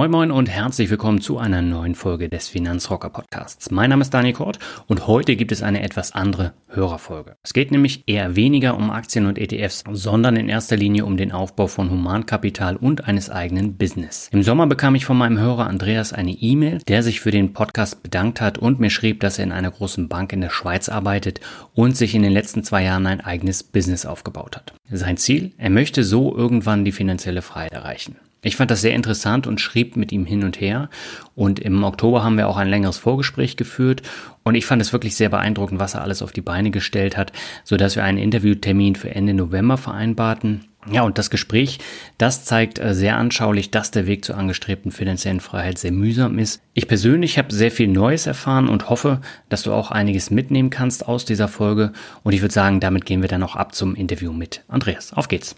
Moin Moin und herzlich willkommen zu einer neuen Folge des Finanzrocker Podcasts. Mein Name ist Daniel Kort und heute gibt es eine etwas andere Hörerfolge. Es geht nämlich eher weniger um Aktien und ETFs, sondern in erster Linie um den Aufbau von Humankapital und eines eigenen Business. Im Sommer bekam ich von meinem Hörer Andreas eine E-Mail, der sich für den Podcast bedankt hat und mir schrieb, dass er in einer großen Bank in der Schweiz arbeitet und sich in den letzten zwei Jahren ein eigenes Business aufgebaut hat. Sein Ziel? Er möchte so irgendwann die finanzielle Freiheit erreichen. Ich fand das sehr interessant und schrieb mit ihm hin und her. Und im Oktober haben wir auch ein längeres Vorgespräch geführt. Und ich fand es wirklich sehr beeindruckend, was er alles auf die Beine gestellt hat, so dass wir einen Interviewtermin für Ende November vereinbarten. Ja, und das Gespräch, das zeigt äh, sehr anschaulich, dass der Weg zur angestrebten finanziellen Freiheit sehr mühsam ist. Ich persönlich habe sehr viel Neues erfahren und hoffe, dass du auch einiges mitnehmen kannst aus dieser Folge. Und ich würde sagen, damit gehen wir dann auch ab zum Interview mit Andreas. Auf geht's!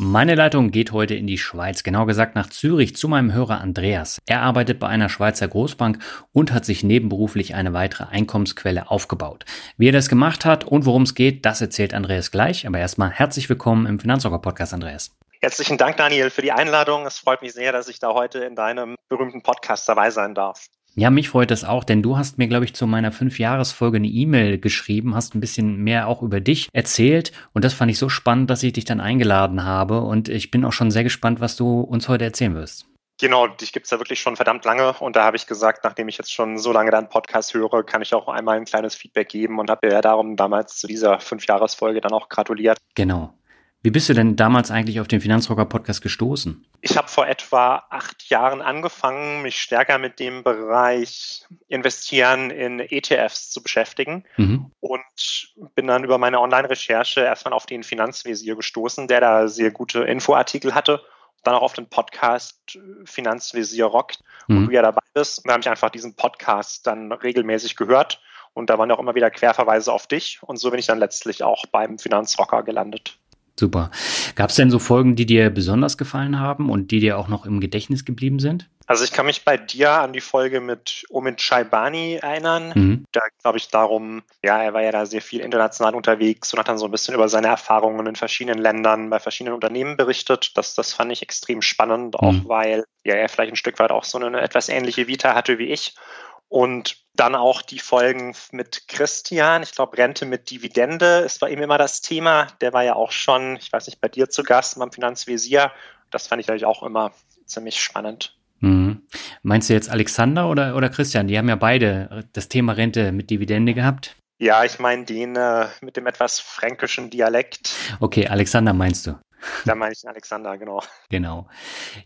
Meine Leitung geht heute in die Schweiz, genau gesagt nach Zürich zu meinem Hörer Andreas. Er arbeitet bei einer Schweizer Großbank und hat sich nebenberuflich eine weitere Einkommensquelle aufgebaut. Wie er das gemacht hat und worum es geht, das erzählt Andreas gleich. Aber erstmal herzlich willkommen im Finanzrocker Podcast, Andreas. Herzlichen Dank, Daniel, für die Einladung. Es freut mich sehr, dass ich da heute in deinem berühmten Podcast dabei sein darf. Ja, mich freut es auch, denn du hast mir, glaube ich, zu meiner Fünfjahresfolge eine E-Mail geschrieben, hast ein bisschen mehr auch über dich erzählt und das fand ich so spannend, dass ich dich dann eingeladen habe und ich bin auch schon sehr gespannt, was du uns heute erzählen wirst. Genau, dich gibt es ja wirklich schon verdammt lange und da habe ich gesagt, nachdem ich jetzt schon so lange deinen Podcast höre, kann ich auch einmal ein kleines Feedback geben und habe dir ja darum damals zu dieser Fünfjahresfolge dann auch gratuliert. Genau. Wie bist du denn damals eigentlich auf den Finanzrocker Podcast gestoßen? Ich habe vor etwa acht Jahren angefangen, mich stärker mit dem Bereich Investieren in ETFs zu beschäftigen mhm. und bin dann über meine Online-Recherche erstmal auf den Finanzvisier gestoßen, der da sehr gute Infoartikel hatte. Dann auch auf den Podcast Finanzvisier rockt, wo mhm. du ja dabei bist. Und da habe ich einfach diesen Podcast dann regelmäßig gehört und da waren auch immer wieder Querverweise auf dich. Und so bin ich dann letztlich auch beim Finanzrocker gelandet. Super. Gab es denn so Folgen, die dir besonders gefallen haben und die dir auch noch im Gedächtnis geblieben sind? Also ich kann mich bei dir an die Folge mit Omid Shaibani erinnern. Mhm. Da glaube ich darum, ja, er war ja da sehr viel international unterwegs und hat dann so ein bisschen über seine Erfahrungen in verschiedenen Ländern, bei verschiedenen Unternehmen berichtet. Das, das fand ich extrem spannend, auch mhm. weil ja, er vielleicht ein Stück weit auch so eine etwas ähnliche Vita hatte wie ich. Und dann auch die Folgen mit Christian. Ich glaube, Rente mit Dividende ist bei ihm immer das Thema. Der war ja auch schon, ich weiß nicht, bei dir zu Gast beim Finanzvisier. Das fand ich natürlich auch immer ziemlich spannend. Mhm. Meinst du jetzt Alexander oder, oder Christian? Die haben ja beide das Thema Rente mit Dividende gehabt. Ja, ich meine den äh, mit dem etwas fränkischen Dialekt. Okay, Alexander meinst du? Da meine ich den Alexander, genau. Genau.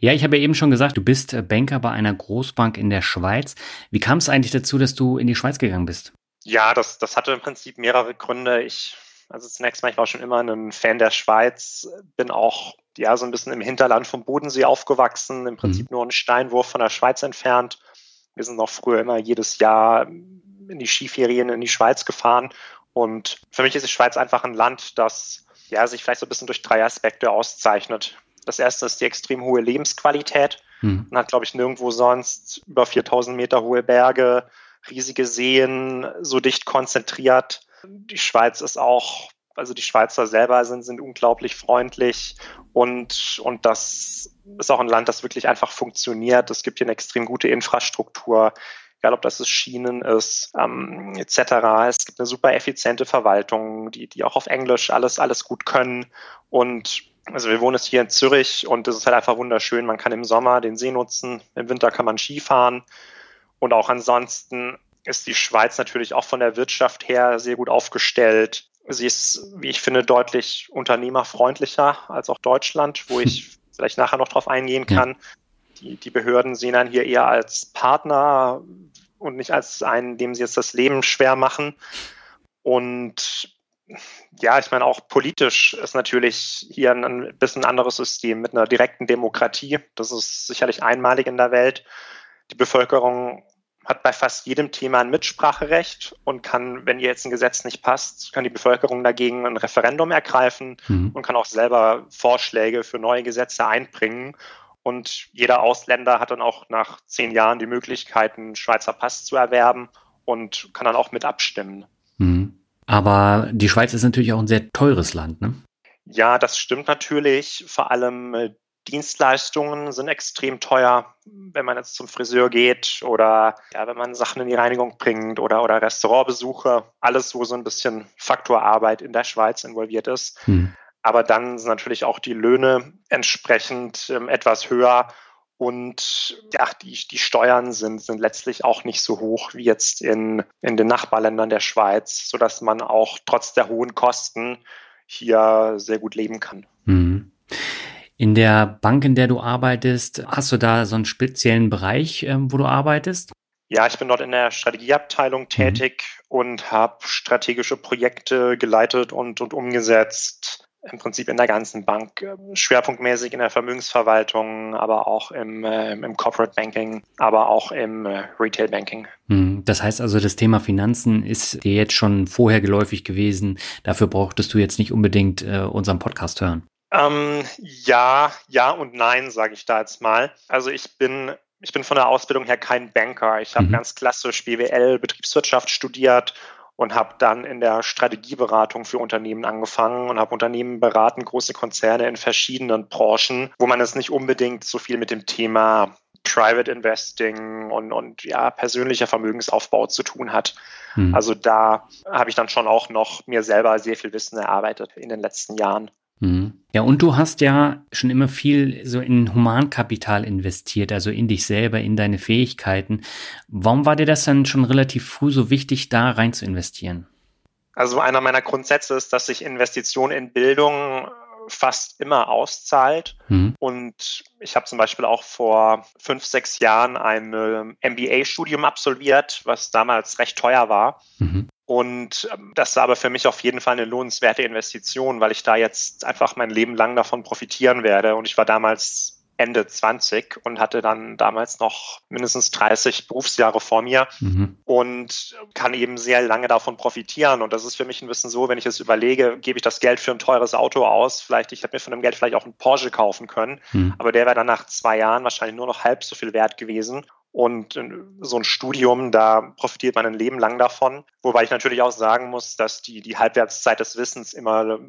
Ja, ich habe ja eben schon gesagt, du bist äh, Banker bei einer Großbank in der Schweiz. Wie kam es eigentlich dazu, dass du in die Schweiz gegangen bist? Ja, das, das hatte im Prinzip mehrere Gründe. Ich, also zunächst mal, ich war schon immer ein Fan der Schweiz, bin auch ja so ein bisschen im Hinterland vom Bodensee aufgewachsen, im Prinzip mhm. nur einen Steinwurf von der Schweiz entfernt. Wir sind auch früher immer jedes Jahr in die Skiferien in die Schweiz gefahren. Und für mich ist die Schweiz einfach ein Land, das ja, sich vielleicht so ein bisschen durch drei Aspekte auszeichnet. Das erste ist die extrem hohe Lebensqualität. Mhm. Man hat, glaube ich, nirgendwo sonst über 4000 Meter hohe Berge, riesige Seen, so dicht konzentriert. Die Schweiz ist auch, also die Schweizer selber sind, sind unglaublich freundlich und, und das ist auch ein Land, das wirklich einfach funktioniert. Es gibt hier eine extrem gute Infrastruktur egal ob das es Schienen ist, ähm, etc. Es gibt eine super effiziente Verwaltung, die, die auch auf Englisch alles, alles gut können. Und also wir wohnen jetzt hier in Zürich und es ist halt einfach wunderschön. Man kann im Sommer den See nutzen, im Winter kann man Skifahren. Und auch ansonsten ist die Schweiz natürlich auch von der Wirtschaft her sehr gut aufgestellt. Sie ist, wie ich finde, deutlich unternehmerfreundlicher als auch Deutschland, wo ich vielleicht nachher noch drauf eingehen kann. Ja. Die, die Behörden sehen dann hier eher als Partner und nicht als einen, dem sie jetzt das Leben schwer machen. Und ja, ich meine, auch politisch ist natürlich hier ein bisschen anderes System mit einer direkten Demokratie. Das ist sicherlich einmalig in der Welt. Die Bevölkerung hat bei fast jedem Thema ein Mitspracherecht und kann, wenn ihr jetzt ein Gesetz nicht passt, kann die Bevölkerung dagegen ein Referendum ergreifen mhm. und kann auch selber Vorschläge für neue Gesetze einbringen. Und jeder Ausländer hat dann auch nach zehn Jahren die Möglichkeit, einen Schweizer Pass zu erwerben und kann dann auch mit abstimmen. Mhm. Aber die Schweiz ist natürlich auch ein sehr teures Land, ne? Ja, das stimmt natürlich. Vor allem äh, Dienstleistungen sind extrem teuer, wenn man jetzt zum Friseur geht oder ja, wenn man Sachen in die Reinigung bringt oder, oder Restaurantbesuche. Alles, wo so ein bisschen Faktorarbeit in der Schweiz involviert ist. Hm. Aber dann sind natürlich auch die Löhne entsprechend ähm, etwas höher und ja, die, die Steuern sind, sind letztlich auch nicht so hoch wie jetzt in, in den Nachbarländern der Schweiz, sodass man auch trotz der hohen Kosten hier sehr gut leben kann. Mhm. In der Bank, in der du arbeitest, hast du da so einen speziellen Bereich, äh, wo du arbeitest? Ja, ich bin dort in der Strategieabteilung mhm. tätig mhm. und habe strategische Projekte geleitet und, und umgesetzt im Prinzip in der ganzen Bank, ähm, schwerpunktmäßig in der Vermögensverwaltung, aber auch im, äh, im Corporate Banking, aber auch im äh, Retail Banking. Hm, das heißt also, das Thema Finanzen ist dir jetzt schon vorher geläufig gewesen. Dafür brauchtest du jetzt nicht unbedingt äh, unseren Podcast hören. Ähm, ja, ja und nein, sage ich da jetzt mal. Also ich bin ich bin von der Ausbildung her kein Banker. Ich habe mhm. ganz klassisch BWL, Betriebswirtschaft studiert und habe dann in der Strategieberatung für Unternehmen angefangen und habe Unternehmen beraten, große Konzerne in verschiedenen Branchen, wo man es nicht unbedingt so viel mit dem Thema Private Investing und, und ja, persönlicher Vermögensaufbau zu tun hat. Hm. Also da habe ich dann schon auch noch mir selber sehr viel Wissen erarbeitet in den letzten Jahren. Mhm. Ja, und du hast ja schon immer viel so in Humankapital investiert, also in dich selber, in deine Fähigkeiten. Warum war dir das dann schon relativ früh so wichtig, da rein zu investieren? Also einer meiner Grundsätze ist, dass sich Investition in Bildung fast immer auszahlt. Mhm. Und ich habe zum Beispiel auch vor fünf, sechs Jahren ein MBA-Studium absolviert, was damals recht teuer war. Mhm. Und ähm, das war aber für mich auf jeden Fall eine lohnenswerte Investition, weil ich da jetzt einfach mein Leben lang davon profitieren werde. Und ich war damals Ende 20 und hatte dann damals noch mindestens 30 Berufsjahre vor mir mhm. und kann eben sehr lange davon profitieren. Und das ist für mich ein bisschen so, wenn ich es überlege, gebe ich das Geld für ein teures Auto aus, vielleicht, ich hätte mir von dem Geld vielleicht auch einen Porsche kaufen können, mhm. aber der wäre dann nach zwei Jahren wahrscheinlich nur noch halb so viel wert gewesen. Und so ein Studium, da profitiert man ein Leben lang davon. Wobei ich natürlich auch sagen muss, dass die, die Halbwertszeit des Wissens immer,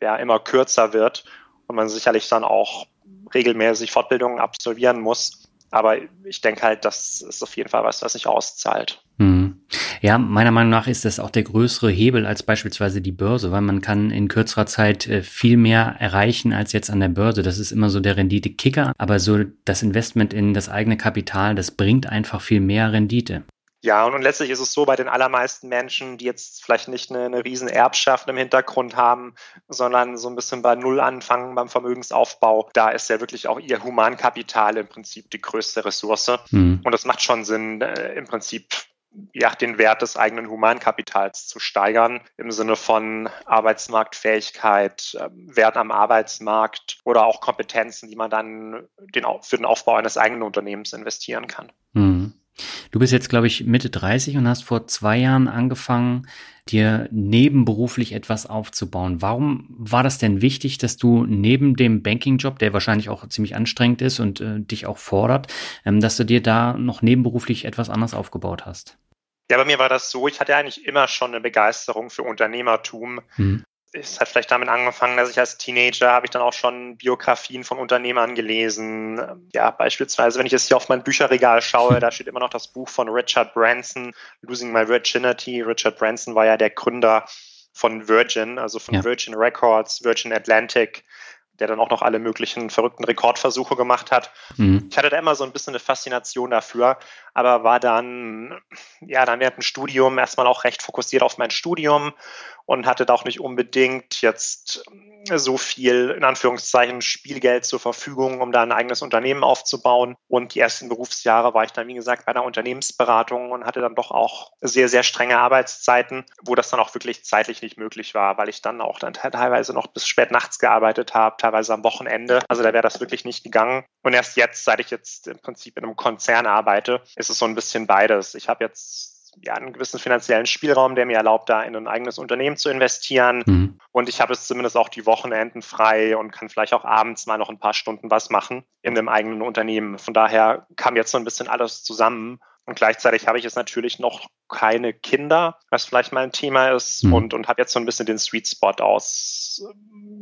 ja, immer kürzer wird und man sicherlich dann auch regelmäßig Fortbildungen absolvieren muss. Aber ich denke halt, das ist auf jeden Fall was, was sich auszahlt. Hm. Ja, meiner Meinung nach ist das auch der größere Hebel als beispielsweise die Börse, weil man kann in kürzerer Zeit äh, viel mehr erreichen als jetzt an der Börse. Das ist immer so der Rendite-Kicker, aber so das Investment in das eigene Kapital, das bringt einfach viel mehr Rendite. Ja, und, letztlich ist es so bei den allermeisten Menschen, die jetzt vielleicht nicht eine, eine riesen Erbschaft im Hintergrund haben, sondern so ein bisschen bei Null anfangen beim Vermögensaufbau. Da ist ja wirklich auch ihr Humankapital im Prinzip die größte Ressource. Mhm. Und das macht schon Sinn, äh, im Prinzip ja, den Wert des eigenen Humankapitals zu steigern, im Sinne von Arbeitsmarktfähigkeit, ähm, Wert am Arbeitsmarkt oder auch Kompetenzen, die man dann den, für den Aufbau eines eigenen Unternehmens investieren kann. Mhm. Du bist jetzt, glaube ich, Mitte 30 und hast vor zwei Jahren angefangen, dir nebenberuflich etwas aufzubauen. Warum war das denn wichtig, dass du neben dem Banking-Job, der wahrscheinlich auch ziemlich anstrengend ist und äh, dich auch fordert, ähm, dass du dir da noch nebenberuflich etwas anderes aufgebaut hast? Ja, bei mir war das so, ich hatte eigentlich immer schon eine Begeisterung für Unternehmertum. Mhm es hat vielleicht damit angefangen, dass ich als Teenager habe ich dann auch schon Biografien von Unternehmern gelesen. Ja, beispielsweise, wenn ich jetzt hier auf mein Bücherregal schaue, da steht immer noch das Buch von Richard Branson, Losing My Virginity. Richard Branson war ja der Gründer von Virgin, also von ja. Virgin Records, Virgin Atlantic, der dann auch noch alle möglichen verrückten Rekordversuche gemacht hat. Mhm. Ich hatte da immer so ein bisschen eine Faszination dafür, aber war dann, ja, dann während dem Studium erstmal auch recht fokussiert auf mein Studium und hatte da auch nicht unbedingt jetzt so viel, in Anführungszeichen, Spielgeld zur Verfügung, um da ein eigenes Unternehmen aufzubauen. Und die ersten Berufsjahre war ich dann, wie gesagt, bei einer Unternehmensberatung und hatte dann doch auch sehr, sehr strenge Arbeitszeiten, wo das dann auch wirklich zeitlich nicht möglich war, weil ich dann auch dann teilweise noch bis spät nachts gearbeitet habe, teilweise am Wochenende. Also da wäre das wirklich nicht gegangen. Und erst jetzt, seit ich jetzt im Prinzip in einem Konzern arbeite, ist es so ein bisschen beides. Ich habe jetzt ja, einen gewissen finanziellen Spielraum, der mir erlaubt, da in ein eigenes Unternehmen zu investieren. Mhm. Und ich habe es zumindest auch die Wochenenden frei und kann vielleicht auch abends mal noch ein paar Stunden was machen in einem eigenen Unternehmen. Von daher kam jetzt so ein bisschen alles zusammen. Und gleichzeitig habe ich jetzt natürlich noch keine Kinder, was vielleicht mal ein Thema ist, mhm. und, und habe jetzt so ein bisschen den Sweet Spot aus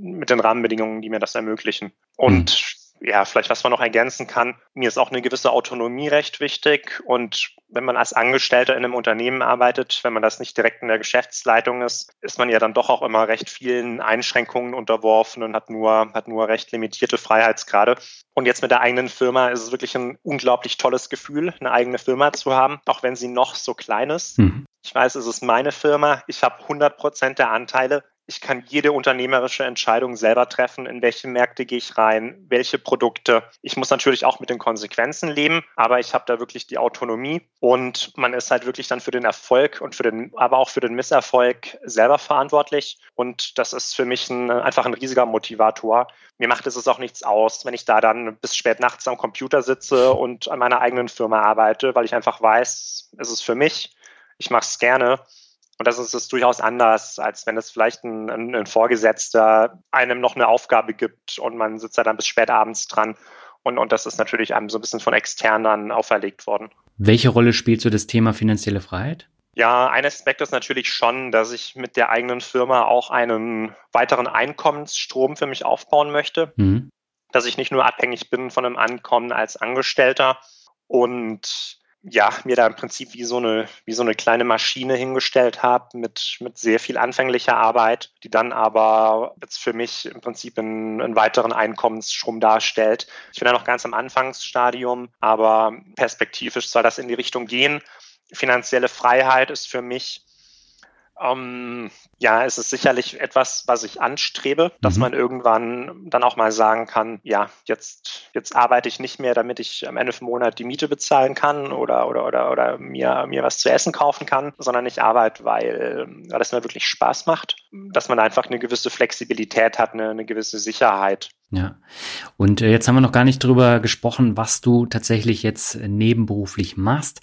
mit den Rahmenbedingungen, die mir das ermöglichen. Und mhm ja, vielleicht was man noch ergänzen kann. Mir ist auch eine gewisse Autonomie recht wichtig. Und wenn man als Angestellter in einem Unternehmen arbeitet, wenn man das nicht direkt in der Geschäftsleitung ist, ist man ja dann doch auch immer recht vielen Einschränkungen unterworfen und hat nur, hat nur recht limitierte Freiheitsgrade. Und jetzt mit der eigenen Firma ist es wirklich ein unglaublich tolles Gefühl, eine eigene Firma zu haben, auch wenn sie noch so klein ist. Mhm. Ich weiß, es ist meine Firma. Ich habe 100 Prozent der Anteile ich kann jede unternehmerische Entscheidung selber treffen, in welche Märkte gehe ich rein, welche Produkte. Ich muss natürlich auch mit den Konsequenzen leben, aber ich habe da wirklich die Autonomie und man ist halt wirklich dann für den Erfolg und für den, aber auch für den Misserfolg selber verantwortlich. Und das ist für mich ein, einfach ein riesiger Motivator. Mir macht es auch nichts aus, wenn ich da dann bis spät nachts am Computer sitze und an meiner eigenen Firma arbeite, weil ich einfach weiß, es ist für mich. Ich mache es gerne und das ist es durchaus anders, als wenn es vielleicht ein, ein, Vorgesetzter einem noch eine Aufgabe gibt und man sitzt da dann bis spät abends dran. Und, und das ist natürlich einem so ein bisschen von extern dann auferlegt worden. Welche Rolle spielt so das Thema finanzielle Freiheit? Ja, ein Aspekt ist natürlich schon, dass ich mit der eigenen Firma auch einen weiteren Einkommensstrom für mich aufbauen möchte. Mhm. Dass ich nicht nur abhängig bin von einem Ankommen als Angestellter und ja, mir da im Prinzip wie so eine, wie so eine kleine Maschine hingestellt habe mit, mit sehr viel anfänglicher Arbeit, die dann aber jetzt für mich im Prinzip einen, einen weiteren Einkommensstrom darstellt. Ich bin ja noch ganz am Anfangsstadium, aber perspektivisch soll das in die Richtung gehen. Finanzielle Freiheit ist für mich ähm, ja, es ist sicherlich etwas, was ich anstrebe, dass mhm. man irgendwann dann auch mal sagen kann, ja, jetzt, jetzt arbeite ich nicht mehr, damit ich am Ende vom Monat die Miete bezahlen kann oder, oder, oder, oder mir, mir was zu essen kaufen kann, sondern ich arbeite, weil, weil es mir wirklich Spaß macht, dass man einfach eine gewisse Flexibilität hat, eine, eine gewisse Sicherheit. Ja. Und äh, jetzt haben wir noch gar nicht drüber gesprochen, was du tatsächlich jetzt nebenberuflich machst.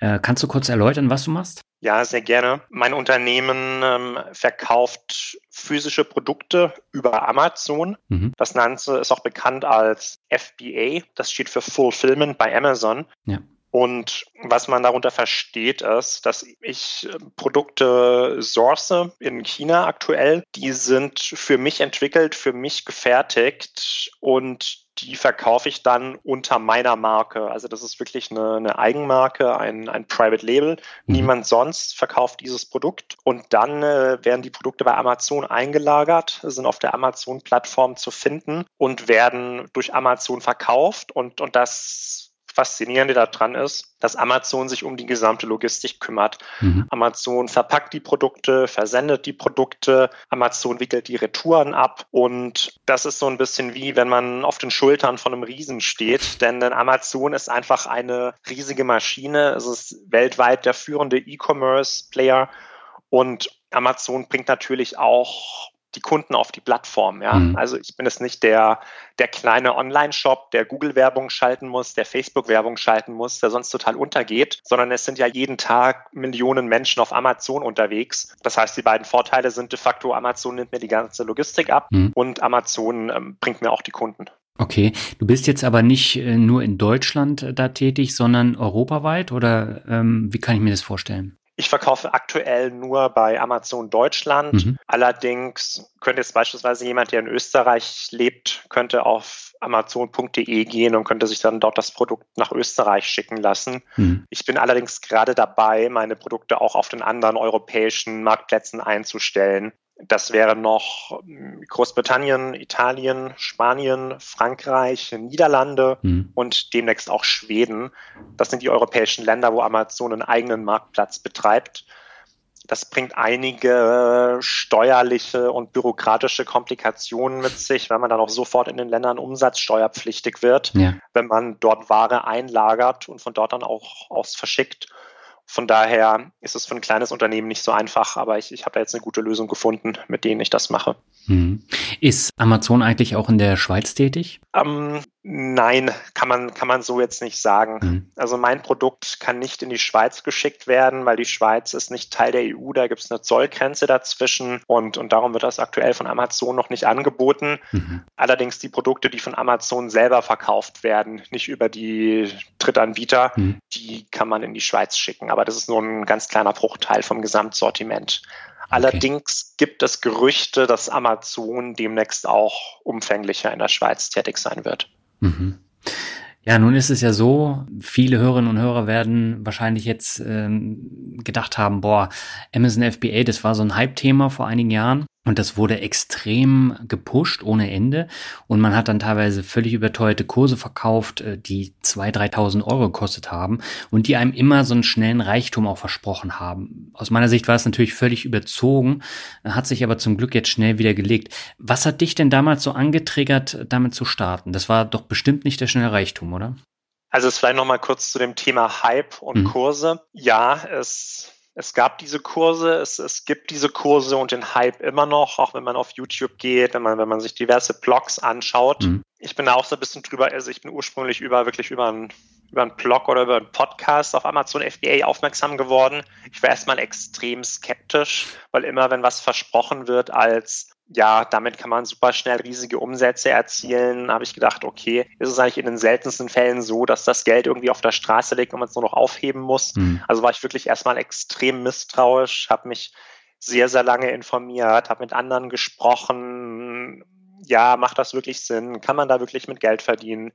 Äh, kannst du kurz erläutern, was du machst? Ja, sehr gerne. Mein Unternehmen ähm, verkauft physische Produkte über Amazon. Mhm. Das Ganze ist auch bekannt als FBA. Das steht für Fulfillment bei Amazon. Ja. Und was man darunter versteht, ist, dass ich ähm, Produkte source in China aktuell. Die sind für mich entwickelt, für mich gefertigt und die verkaufe ich dann unter meiner Marke. Also das ist wirklich eine, eine Eigenmarke, ein, ein Private Label. Mhm. Niemand sonst verkauft dieses Produkt. Und dann äh, werden die Produkte bei Amazon eingelagert, sind auf der Amazon-Plattform zu finden und werden durch Amazon verkauft. Und, und das Faszinierende daran ist, dass Amazon sich um die gesamte Logistik kümmert. Mhm. Amazon verpackt die Produkte, versendet die Produkte, Amazon wickelt die Retouren ab und das ist so ein bisschen wie, wenn man auf den Schultern von einem Riesen steht, denn Amazon ist einfach eine riesige Maschine. Es ist weltweit der führende E-Commerce-Player und Amazon bringt natürlich auch die Kunden auf die Plattform. Ja? Mhm. Also ich bin es nicht der, der kleine Online-Shop, der Google-Werbung schalten muss, der Facebook-Werbung schalten muss, der sonst total untergeht, sondern es sind ja jeden Tag Millionen Menschen auf Amazon unterwegs. Das heißt, die beiden Vorteile sind de facto, Amazon nimmt mir die ganze Logistik ab mhm. und Amazon ähm, bringt mir auch die Kunden. Okay, du bist jetzt aber nicht äh, nur in Deutschland äh, da tätig, sondern europaweit oder ähm, wie kann ich mir das vorstellen? Ich verkaufe aktuell nur bei Amazon Deutschland. Mhm. Allerdings könnte jetzt beispielsweise jemand, der in Österreich lebt, könnte auf amazon.de gehen und könnte sich dann dort das Produkt nach Österreich schicken lassen. Mhm. Ich bin allerdings gerade dabei, meine Produkte auch auf den anderen europäischen Marktplätzen einzustellen. Das wäre noch hm, Großbritannien, Italien, Spanien, Frankreich, Niederlande mhm. und demnächst auch Schweden. Das sind die europäischen Länder, wo Amazon einen eigenen Marktplatz betreibt. Das bringt einige steuerliche und bürokratische Komplikationen mit sich, weil man dann auch sofort in den Ländern umsatzsteuerpflichtig wird, ja. wenn man dort Ware einlagert und von dort dann auch aus verschickt. Von daher ist es für ein kleines Unternehmen nicht so einfach, aber ich, ich habe da jetzt eine gute Lösung gefunden, mit denen ich das mache. Hm. Ist Amazon eigentlich auch in der Schweiz tätig? Ähm, nein, kann man, kann man so jetzt nicht sagen. Hm. Also mein Produkt kann nicht in die Schweiz geschickt werden, weil die Schweiz ist nicht Teil der EU, da gibt es eine Zollgrenze dazwischen und, und darum wird das aktuell von Amazon noch nicht angeboten. Mhm. Allerdings die Produkte, die von Amazon selber verkauft werden, nicht über die Drittanbieter, mhm. die kann man in die Schweiz schicken. Aber aber das ist nur ein ganz kleiner Bruchteil vom Gesamtsortiment. Allerdings okay. gibt es Gerüchte, dass Amazon demnächst auch umfänglicher in der Schweiz tätig sein wird. Mhm. Ja, nun ist es ja so, viele Hörerinnen und Hörer werden wahrscheinlich jetzt ähm, gedacht haben, boah, Amazon FBA, das war so ein Hype-Thema vor einigen Jahren. Und das wurde extrem gepusht ohne Ende. Und man hat dann teilweise völlig überteuerte Kurse verkauft, äh, die 2.000, 3.000 Euro gekostet haben und die einem immer so einen schnellen Reichtum auch versprochen haben. Aus meiner Sicht war es natürlich völlig überzogen, hat sich aber zum Glück jetzt schnell wieder gelegt. Was hat dich denn damals so angetriggert, damit zu starten? Das war doch bestimmt nicht der schnelle Reichtum, oder? Also es vielleicht nochmal kurz zu dem Thema Hype und mhm. Kurse. Ja, es es gab diese Kurse, es, es gibt diese Kurse und den Hype immer noch, auch wenn man auf YouTube geht, wenn man, wenn man sich diverse Blogs anschaut. Mhm. Ich bin da auch so ein bisschen drüber, also ich bin ursprünglich über, wirklich über einen über einen Blog oder über einen Podcast auf Amazon FBA aufmerksam geworden. Ich war erstmal extrem skeptisch, weil immer, wenn was versprochen wird als ja, damit kann man super schnell riesige Umsätze erzielen. Habe ich gedacht, okay, ist es eigentlich in den seltensten Fällen so, dass das Geld irgendwie auf der Straße liegt und man es nur noch aufheben muss. Mhm. Also war ich wirklich erstmal extrem misstrauisch, habe mich sehr, sehr lange informiert, habe mit anderen gesprochen. Ja, macht das wirklich Sinn? Kann man da wirklich mit Geld verdienen?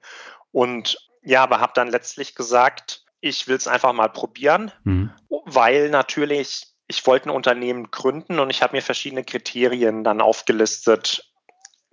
Und ja, aber habe dann letztlich gesagt, ich will es einfach mal probieren, mhm. weil natürlich ich wollte ein Unternehmen gründen und ich habe mir verschiedene Kriterien dann aufgelistet,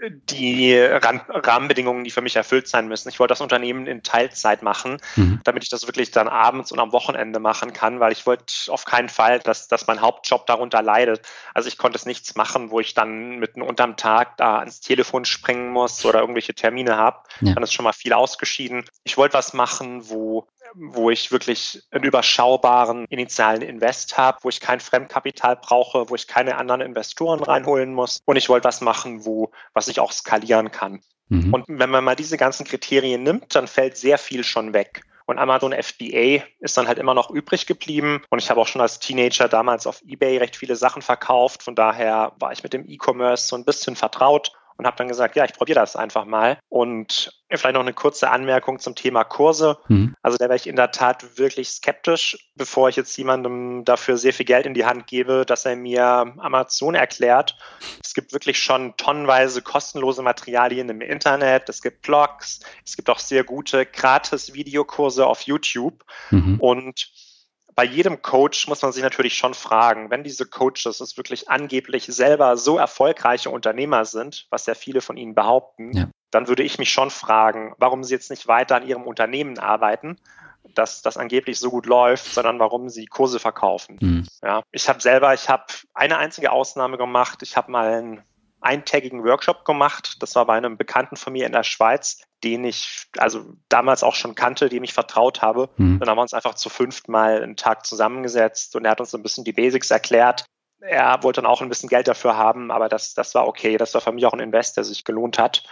die Rahmenbedingungen, die für mich erfüllt sein müssen. Ich wollte das Unternehmen in Teilzeit machen, mhm. damit ich das wirklich dann abends und am Wochenende machen kann, weil ich wollte auf keinen Fall, dass, dass mein Hauptjob darunter leidet. Also ich konnte es nichts machen, wo ich dann mitten unterm Tag da ans Telefon springen muss oder irgendwelche Termine habe. Ja. Dann ist schon mal viel ausgeschieden. Ich wollte was machen, wo wo ich wirklich einen überschaubaren initialen Invest habe, wo ich kein Fremdkapital brauche, wo ich keine anderen Investoren reinholen muss. Und ich wollte was machen, wo, was ich auch skalieren kann. Mhm. Und wenn man mal diese ganzen Kriterien nimmt, dann fällt sehr viel schon weg. Und Amazon FBA ist dann halt immer noch übrig geblieben. Und ich habe auch schon als Teenager damals auf eBay recht viele Sachen verkauft. Von daher war ich mit dem E-Commerce so ein bisschen vertraut und habe dann gesagt, ja, ich probiere das einfach mal. Und vielleicht noch eine kurze Anmerkung zum Thema Kurse. Mhm. Also da wäre ich in der Tat wirklich skeptisch, bevor ich jetzt jemandem dafür sehr viel Geld in die Hand gebe, dass er mir Amazon erklärt. Es gibt wirklich schon tonnenweise kostenlose Materialien im Internet. Es gibt Blogs. Es gibt auch sehr gute gratis Videokurse auf YouTube. Mhm. Und bei jedem Coach muss man sich natürlich schon fragen, wenn diese Coaches es wirklich angeblich selber so erfolgreiche Unternehmer sind, was ja viele von ihnen behaupten, ja. dann würde ich mich schon fragen, warum sie jetzt nicht weiter an ihrem Unternehmen arbeiten, dass das angeblich so gut läuft, sondern warum sie Kurse verkaufen. Mhm. Ja, ich habe selber, ich habe eine einzige Ausnahme gemacht. Ich habe mal ein eintägigen Workshop gemacht. Das war bei einem Bekannten von mir in der Schweiz, den ich also damals auch schon kannte, dem ich vertraut habe. Mhm. Dann haben wir uns einfach zu fünft mal einen Tag zusammengesetzt und er hat uns ein bisschen die Basics erklärt. Er wollte dann auch ein bisschen Geld dafür haben, aber das, das war okay. Das war für mich auch ein Invest, der sich gelohnt hat.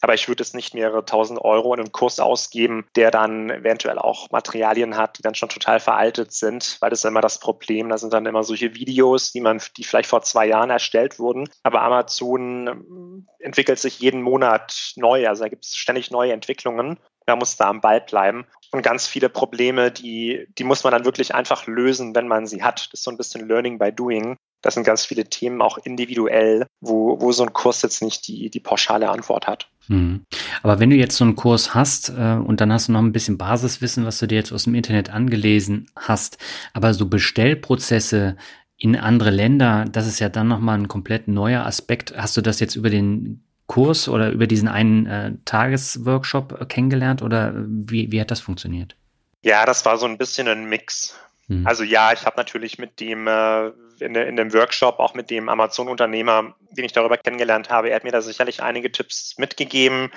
Aber ich würde es nicht mehrere tausend Euro in einen Kurs ausgeben, der dann eventuell auch Materialien hat, die dann schon total veraltet sind, weil das ist immer das Problem. Da sind dann immer solche Videos, die man, die vielleicht vor zwei Jahren erstellt wurden. Aber Amazon ähm, entwickelt sich jeden Monat neu. Also da gibt es ständig neue Entwicklungen. Man muss da am Ball bleiben. Und ganz viele Probleme, die, die muss man dann wirklich einfach lösen, wenn man sie hat. Das ist so ein bisschen Learning by Doing. Das sind ganz viele Themen auch individuell, wo, wo so ein Kurs jetzt nicht die, die pauschale Antwort hat. Hm. Aber wenn du jetzt so einen Kurs hast äh, und dann hast du noch ein bisschen Basiswissen, was du dir jetzt aus dem Internet angelesen hast, aber so Bestellprozesse, in andere Länder, das ist ja dann nochmal ein komplett neuer Aspekt. Hast du das jetzt über den Kurs oder über diesen einen äh, Tagesworkshop äh, kennengelernt oder wie, wie hat das funktioniert? Ja, das war so ein bisschen ein Mix. Mhm. Also ja, ich habe natürlich mit dem äh, in, de, in, dem Workshop auch mit dem Amazon-Unternehmer, den ich darüber kennengelernt habe, er hat mir da sicherlich einige Tipps mitgegeben.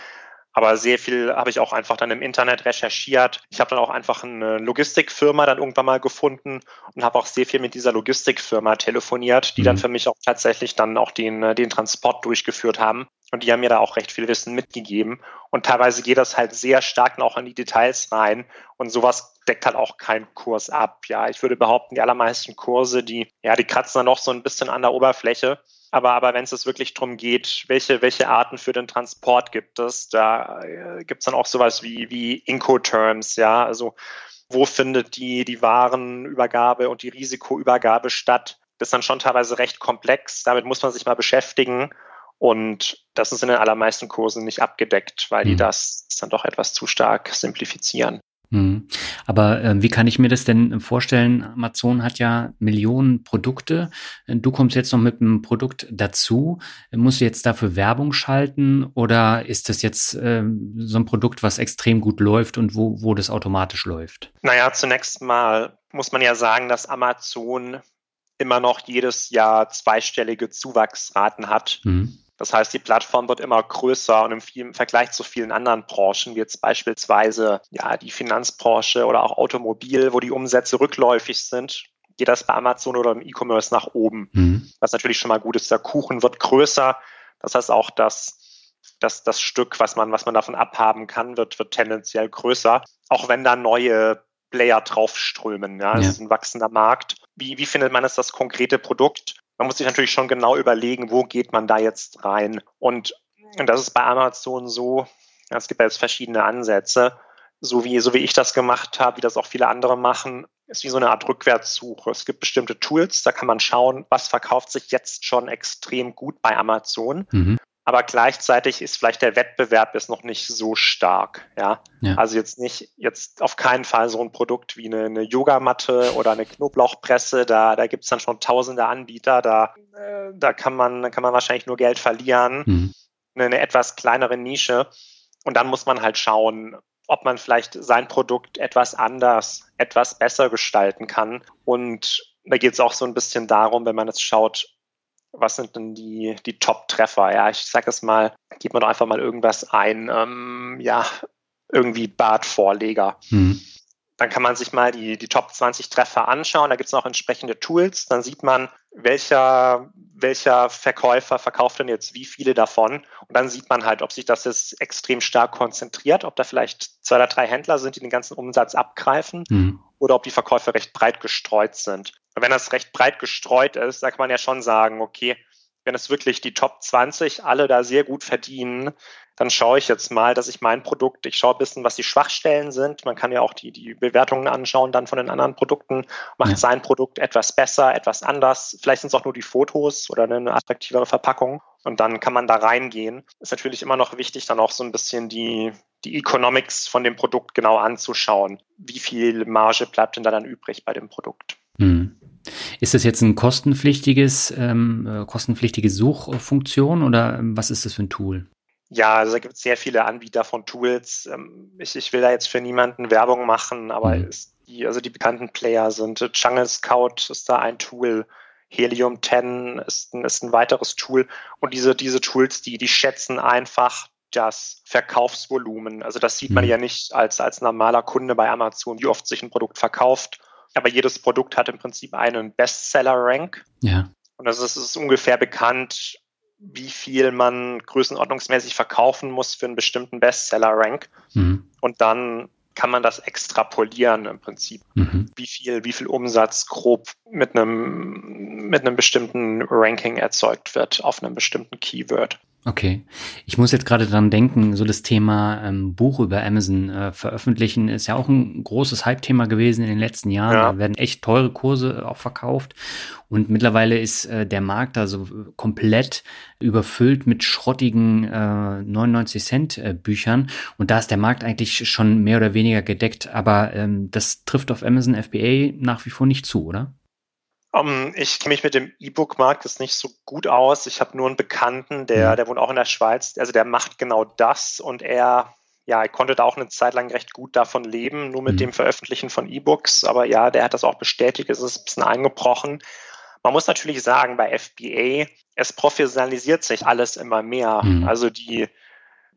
Aber sehr viel habe ich auch einfach dann im Internet recherchiert. Ich habe dann auch einfach eine Logistikfirma dann irgendwann mal gefunden und habe auch sehr viel mit dieser Logistikfirma telefoniert, die mhm. dann für mich auch tatsächlich dann auch den, äh, den Transport durchgeführt haben. Und die haben mir da auch recht viel Wissen mitgegeben. Und teilweise geht das halt sehr stark auch in die Details rein. Und sowas deckt halt auch kein Kurs ab. Ja, ich würde behaupten, die allermeisten Kurse, die, ja, die kratzen dann noch so ein bisschen an der Oberfläche. Aber, aber wenn es jetzt wirklich darum geht, welche, welche Arten für den Transport gibt es, da äh, gibt es dann auch sowas wie, wie Incoterms, ja, also wo findet die, die Warenübergabe und die Risikoübergabe statt? Das ist dann schon teilweise recht komplex. Damit muss man sich mal beschäftigen. Und das ist in den allermeisten Kursen nicht abgedeckt, weil die mhm. das dann doch etwas zu stark simplifizieren. Mhm. Aber äh, wie kann ich mir das denn vorstellen? Amazon hat ja Millionen Produkte. Du kommst jetzt noch mit einem Produkt dazu. Musst du jetzt dafür Werbung schalten oder ist das jetzt äh, so ein Produkt, was extrem gut läuft und wo, wo das automatisch läuft? Naja, zunächst mal muss man ja sagen, dass Amazon immer noch jedes Jahr zweistellige Zuwachsraten hat. Mhm. Das heißt, die Plattform wird immer größer und im, im, Vergleich zu vielen anderen Branchen, wie jetzt beispielsweise ja, die Finanzbranche oder auch Automobil, wo die Umsätze rückläufig sind, geht das bei Amazon oder im E-Commerce nach oben. Mhm. Was natürlich schon mal gut ist, der Kuchen wird größer. Das heißt auch, dass dass das Stück, was man, was man davon abhaben kann, wird, wird tendenziell größer, auch wenn da neue Player draufströmen. Ja, es ja. ist ein wachsender Markt. Wie, wie findet man jetzt das konkrete Produkt? Man muss sich natürlich schon genau überlegen, wo geht man da jetzt rein. Und, und das ist bei Amazon so, es gibt ja jetzt verschiedene Ansätze, so wie, so wie ich das gemacht habe, wie das auch viele andere machen, ist wie so eine Art Rückwärtssuche. Es gibt bestimmte Tools, da kann man schauen, was verkauft sich jetzt schon extrem gut bei Amazon. Mhm aber gleichzeitig ist vielleicht der Wettbewerb ist noch nicht so stark. Ja? ja? Also jetzt nicht, jetzt auf keinen Fall so ein Produkt wie eine, eine Yogamatte oder eine Knoblauchpresse, da, da gibt es dann schon tausende Anbieter, da, äh, da kann man, kann man wahrscheinlich nur Geld verlieren. Mhm. Eine, eine etwas kleinere Nische. Und dann muss man halt schauen, ob man vielleicht sein Produkt etwas anders, etwas besser gestalten kann. Und da geht es auch so ein bisschen darum, wenn man jetzt schaut, was sind denn die, die Top-Treffer? Ja, ich sage es mal, gib mir doch einfach mal irgendwas ein. Ähm, ja, irgendwie Bartvorleger. Mhm. Dann kann man sich mal die, die Top 20 Treffer anschauen. Da gibt es noch entsprechende Tools. Dann sieht man, welcher, welcher Verkäufer verkauft denn jetzt wie viele davon. Und dann sieht man halt, ob sich das jetzt extrem stark konzentriert, ob da vielleicht zwei oder drei Händler sind, die den ganzen Umsatz abgreifen mhm. Oder ob die Verkäufe recht breit gestreut sind. Und wenn das recht breit gestreut ist, da kann man ja schon sagen, okay, wenn es wirklich die Top 20 alle da sehr gut verdienen, dann schaue ich jetzt mal, dass ich mein Produkt, ich schaue ein bisschen, was die Schwachstellen sind. Man kann ja auch die, die Bewertungen anschauen dann von den anderen Produkten. Macht ja. sein Produkt etwas besser, etwas anders. Vielleicht sind es auch nur die Fotos oder eine attraktivere Verpackung. Und dann kann man da reingehen. Ist natürlich immer noch wichtig, dann auch so ein bisschen die, die Economics von dem Produkt genau anzuschauen. Wie viel Marge bleibt denn da dann übrig bei dem Produkt? Hm. Ist das jetzt ein kostenpflichtiges, ähm, äh, kostenpflichtige Suchfunktion oder ähm, was ist das für ein Tool? Ja, also da gibt es sehr viele Anbieter von Tools. Ähm, ich, ich will da jetzt für niemanden Werbung machen, aber mhm. die, also die bekannten Player sind Jungle Scout ist da ein Tool, Helium 10 ist ein, ist ein weiteres Tool. Und diese, diese Tools, die, die schätzen einfach das Verkaufsvolumen. Also das sieht man mhm. ja nicht als, als normaler Kunde bei Amazon, wie oft sich ein Produkt verkauft aber jedes Produkt hat im Prinzip einen Bestseller-Rank. Ja. Und das ist, ist ungefähr bekannt, wie viel man größenordnungsmäßig verkaufen muss für einen bestimmten Bestseller-Rank. Mhm. Und dann kann man das extrapolieren im Prinzip, mhm. wie viel, wie viel Umsatz grob mit einem, mit einem bestimmten Ranking erzeugt wird auf einem bestimmten Keyword. Okay. Ich muss jetzt gerade dran denken, so das Thema ähm, Buch über Amazon äh, veröffentlichen ist ja auch ein großes Hype-Thema gewesen in den letzten Jahren. Ja. Da werden echt teure Kurse auch verkauft. Und mittlerweile ist äh, der Markt also komplett überfüllt mit schrottigen äh, 99 Cent äh, Büchern. Und da ist der Markt eigentlich schon mehr oder weniger gedeckt. Aber ähm, das trifft auf Amazon FBA nach wie vor nicht zu, oder? Um, ähm, ich kenne mich mit dem E-Book-Markt jetzt nicht so gut aus. Ich habe nur einen Bekannten, der, mhm. der wohnt auch in der Schweiz. Also der macht genau das und er, ja, er konnte da auch eine Zeit lang recht gut davon leben, nur mit mhm. dem Veröffentlichen von E-Books. Aber ja, der hat das auch bestätigt. Es ist ein bisschen eingebrochen. Man muss natürlich sagen, bei FBA, es professionalisiert sich alles immer mehr. Mhm. Also die,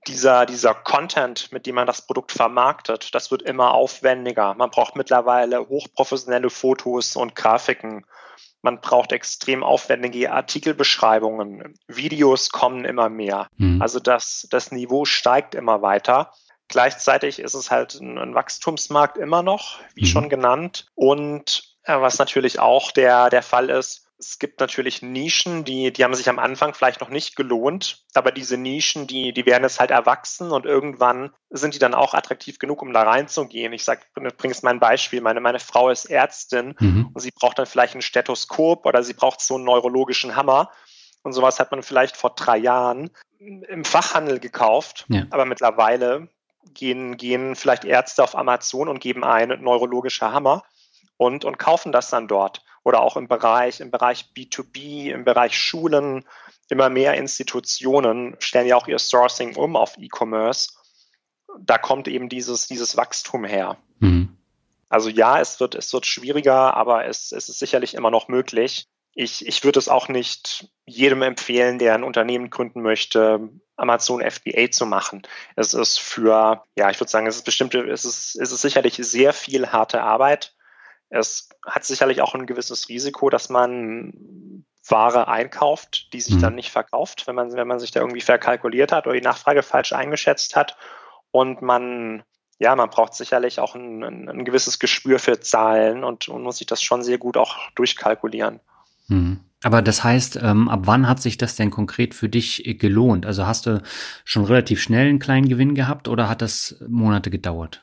dieser, dieser Content, mit dem man das Produkt vermarktet, das wird immer aufwendiger. Man braucht mittlerweile hochprofessionelle Fotos und Grafiken. Man braucht extrem aufwendige Artikelbeschreibungen. Videos kommen immer mehr. Mhm. Also das, das Niveau steigt immer weiter. Gleichzeitig ist es halt ein, ein Wachstumsmarkt immer noch, wie mhm. schon genannt. Und äh, was natürlich auch der, der Fall ist, es gibt natürlich Nischen, die, die haben sich am Anfang vielleicht noch nicht gelohnt, aber diese Nischen, die, die werden jetzt halt erwachsen und irgendwann sind die dann auch attraktiv genug, um da reinzugehen. Ich sage, bringst mal ein Beispiel. Meine, meine Frau ist Ärztin mhm. und sie braucht dann vielleicht ein Stethoskop oder sie braucht so einen neurologischen Hammer. Und sowas hat man vielleicht vor drei Jahren im Fachhandel gekauft, ja. aber mittlerweile gehen, gehen vielleicht Ärzte auf Amazon und geben ein neurologischer Hammer und, und kaufen das dann dort oder auch im Bereich, im Bereich B2B, im Bereich Schulen, immer mehr Institutionen stellen ja auch ihr Sourcing um auf E-Commerce. Da kommt eben dieses, dieses Wachstum her. Mhm. Also ja, es wird, es wird schwieriger, aber es, es ist sicherlich immer noch möglich. Ich, ich würde es auch nicht jedem empfehlen, der ein Unternehmen gründen möchte, Amazon FBA zu machen. Es ist für, ja, ich würde sagen, es ist bestimmte, es ist, es ist sicherlich sehr viel harte Arbeit. Es hat sicherlich auch ein gewisses Risiko, dass man Ware einkauft, die sich mhm. dann nicht verkauft, wenn man, wenn man sich da irgendwie verkalkuliert hat oder die Nachfrage falsch eingeschätzt hat. Und man, ja, man braucht sicherlich auch ein, ein, ein gewisses Gespür für Zahlen und, und, muss sich das schon sehr gut auch durchkalkulieren. Mhm. Aber das heißt, ähm, ab wann hat sich das denn konkret für dich gelohnt? Also hast du schon relativ schnell einen kleinen Gewinn gehabt oder hat das Monate gedauert?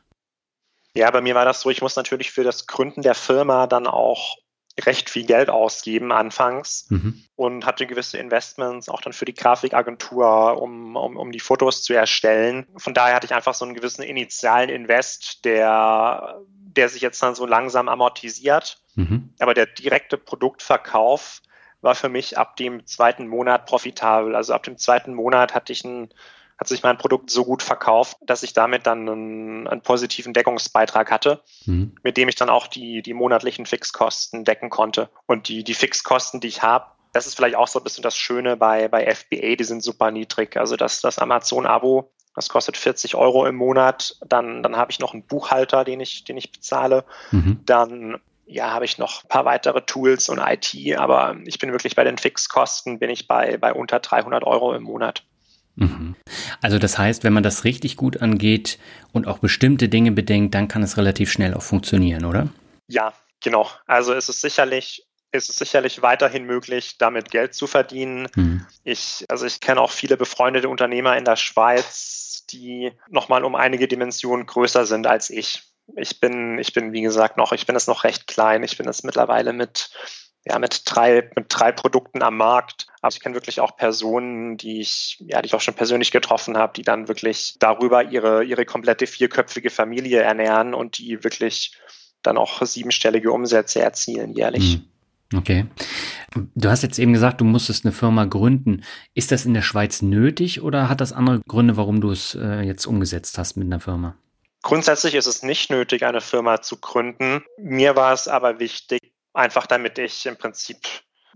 Ja, bei mir war das so, ich muss natürlich für das Gründen der Firma dann auch recht viel Geld ausgeben anfangs mhm. und hatte gewisse Investments auch dann für die Grafikagentur, um, um, um die Fotos zu erstellen. Von daher hatte ich einfach so einen gewissen initialen Invest, der, der sich jetzt dann so langsam amortisiert. Mhm. Aber der direkte Produktverkauf war für mich ab dem zweiten Monat profitabel. Also ab dem zweiten Monat hatte ich ein hat sich mein Produkt so gut verkauft, dass ich damit dann einen, einen positiven Deckungsbeitrag hatte, mhm. mit dem ich dann auch die, die monatlichen Fixkosten decken konnte. Und die, die Fixkosten, die ich habe, das ist vielleicht auch so ein bisschen das Schöne bei, bei FBA, die sind super niedrig. Also das, das Amazon-Abo, das kostet 40 Euro im Monat. Dann, dann habe ich noch einen Buchhalter, den ich, den ich bezahle. Mhm. Dann ja, habe ich noch ein paar weitere Tools und IT, aber ich bin wirklich bei den Fixkosten, bin ich bei, bei unter 300 Euro im Monat. Mhm. Also das heißt, wenn man das richtig gut angeht und auch bestimmte Dinge bedenkt, dann kann es relativ schnell auch funktionieren, oder? Ja, genau. Also es ist sicherlich ist es sicherlich weiterhin möglich, damit Geld zu verdienen. Mhm. Ich, also ich kenne auch viele befreundete Unternehmer in der Schweiz, die nochmal um einige Dimensionen größer sind als ich. Ich bin, ich bin, wie gesagt, noch, ich bin es noch recht klein. Ich bin es mittlerweile mit ja, mit drei, mit drei Produkten am Markt. Aber ich kenne wirklich auch Personen, die ich, ja, die ich auch schon persönlich getroffen habe, die dann wirklich darüber ihre, ihre komplette vierköpfige Familie ernähren und die wirklich dann auch siebenstellige Umsätze erzielen jährlich. Hm. Okay. Du hast jetzt eben gesagt, du musstest eine Firma gründen. Ist das in der Schweiz nötig oder hat das andere Gründe, warum du es äh, jetzt umgesetzt hast mit einer Firma? Grundsätzlich ist es nicht nötig, eine Firma zu gründen. Mir war es aber wichtig, einfach damit ich im Prinzip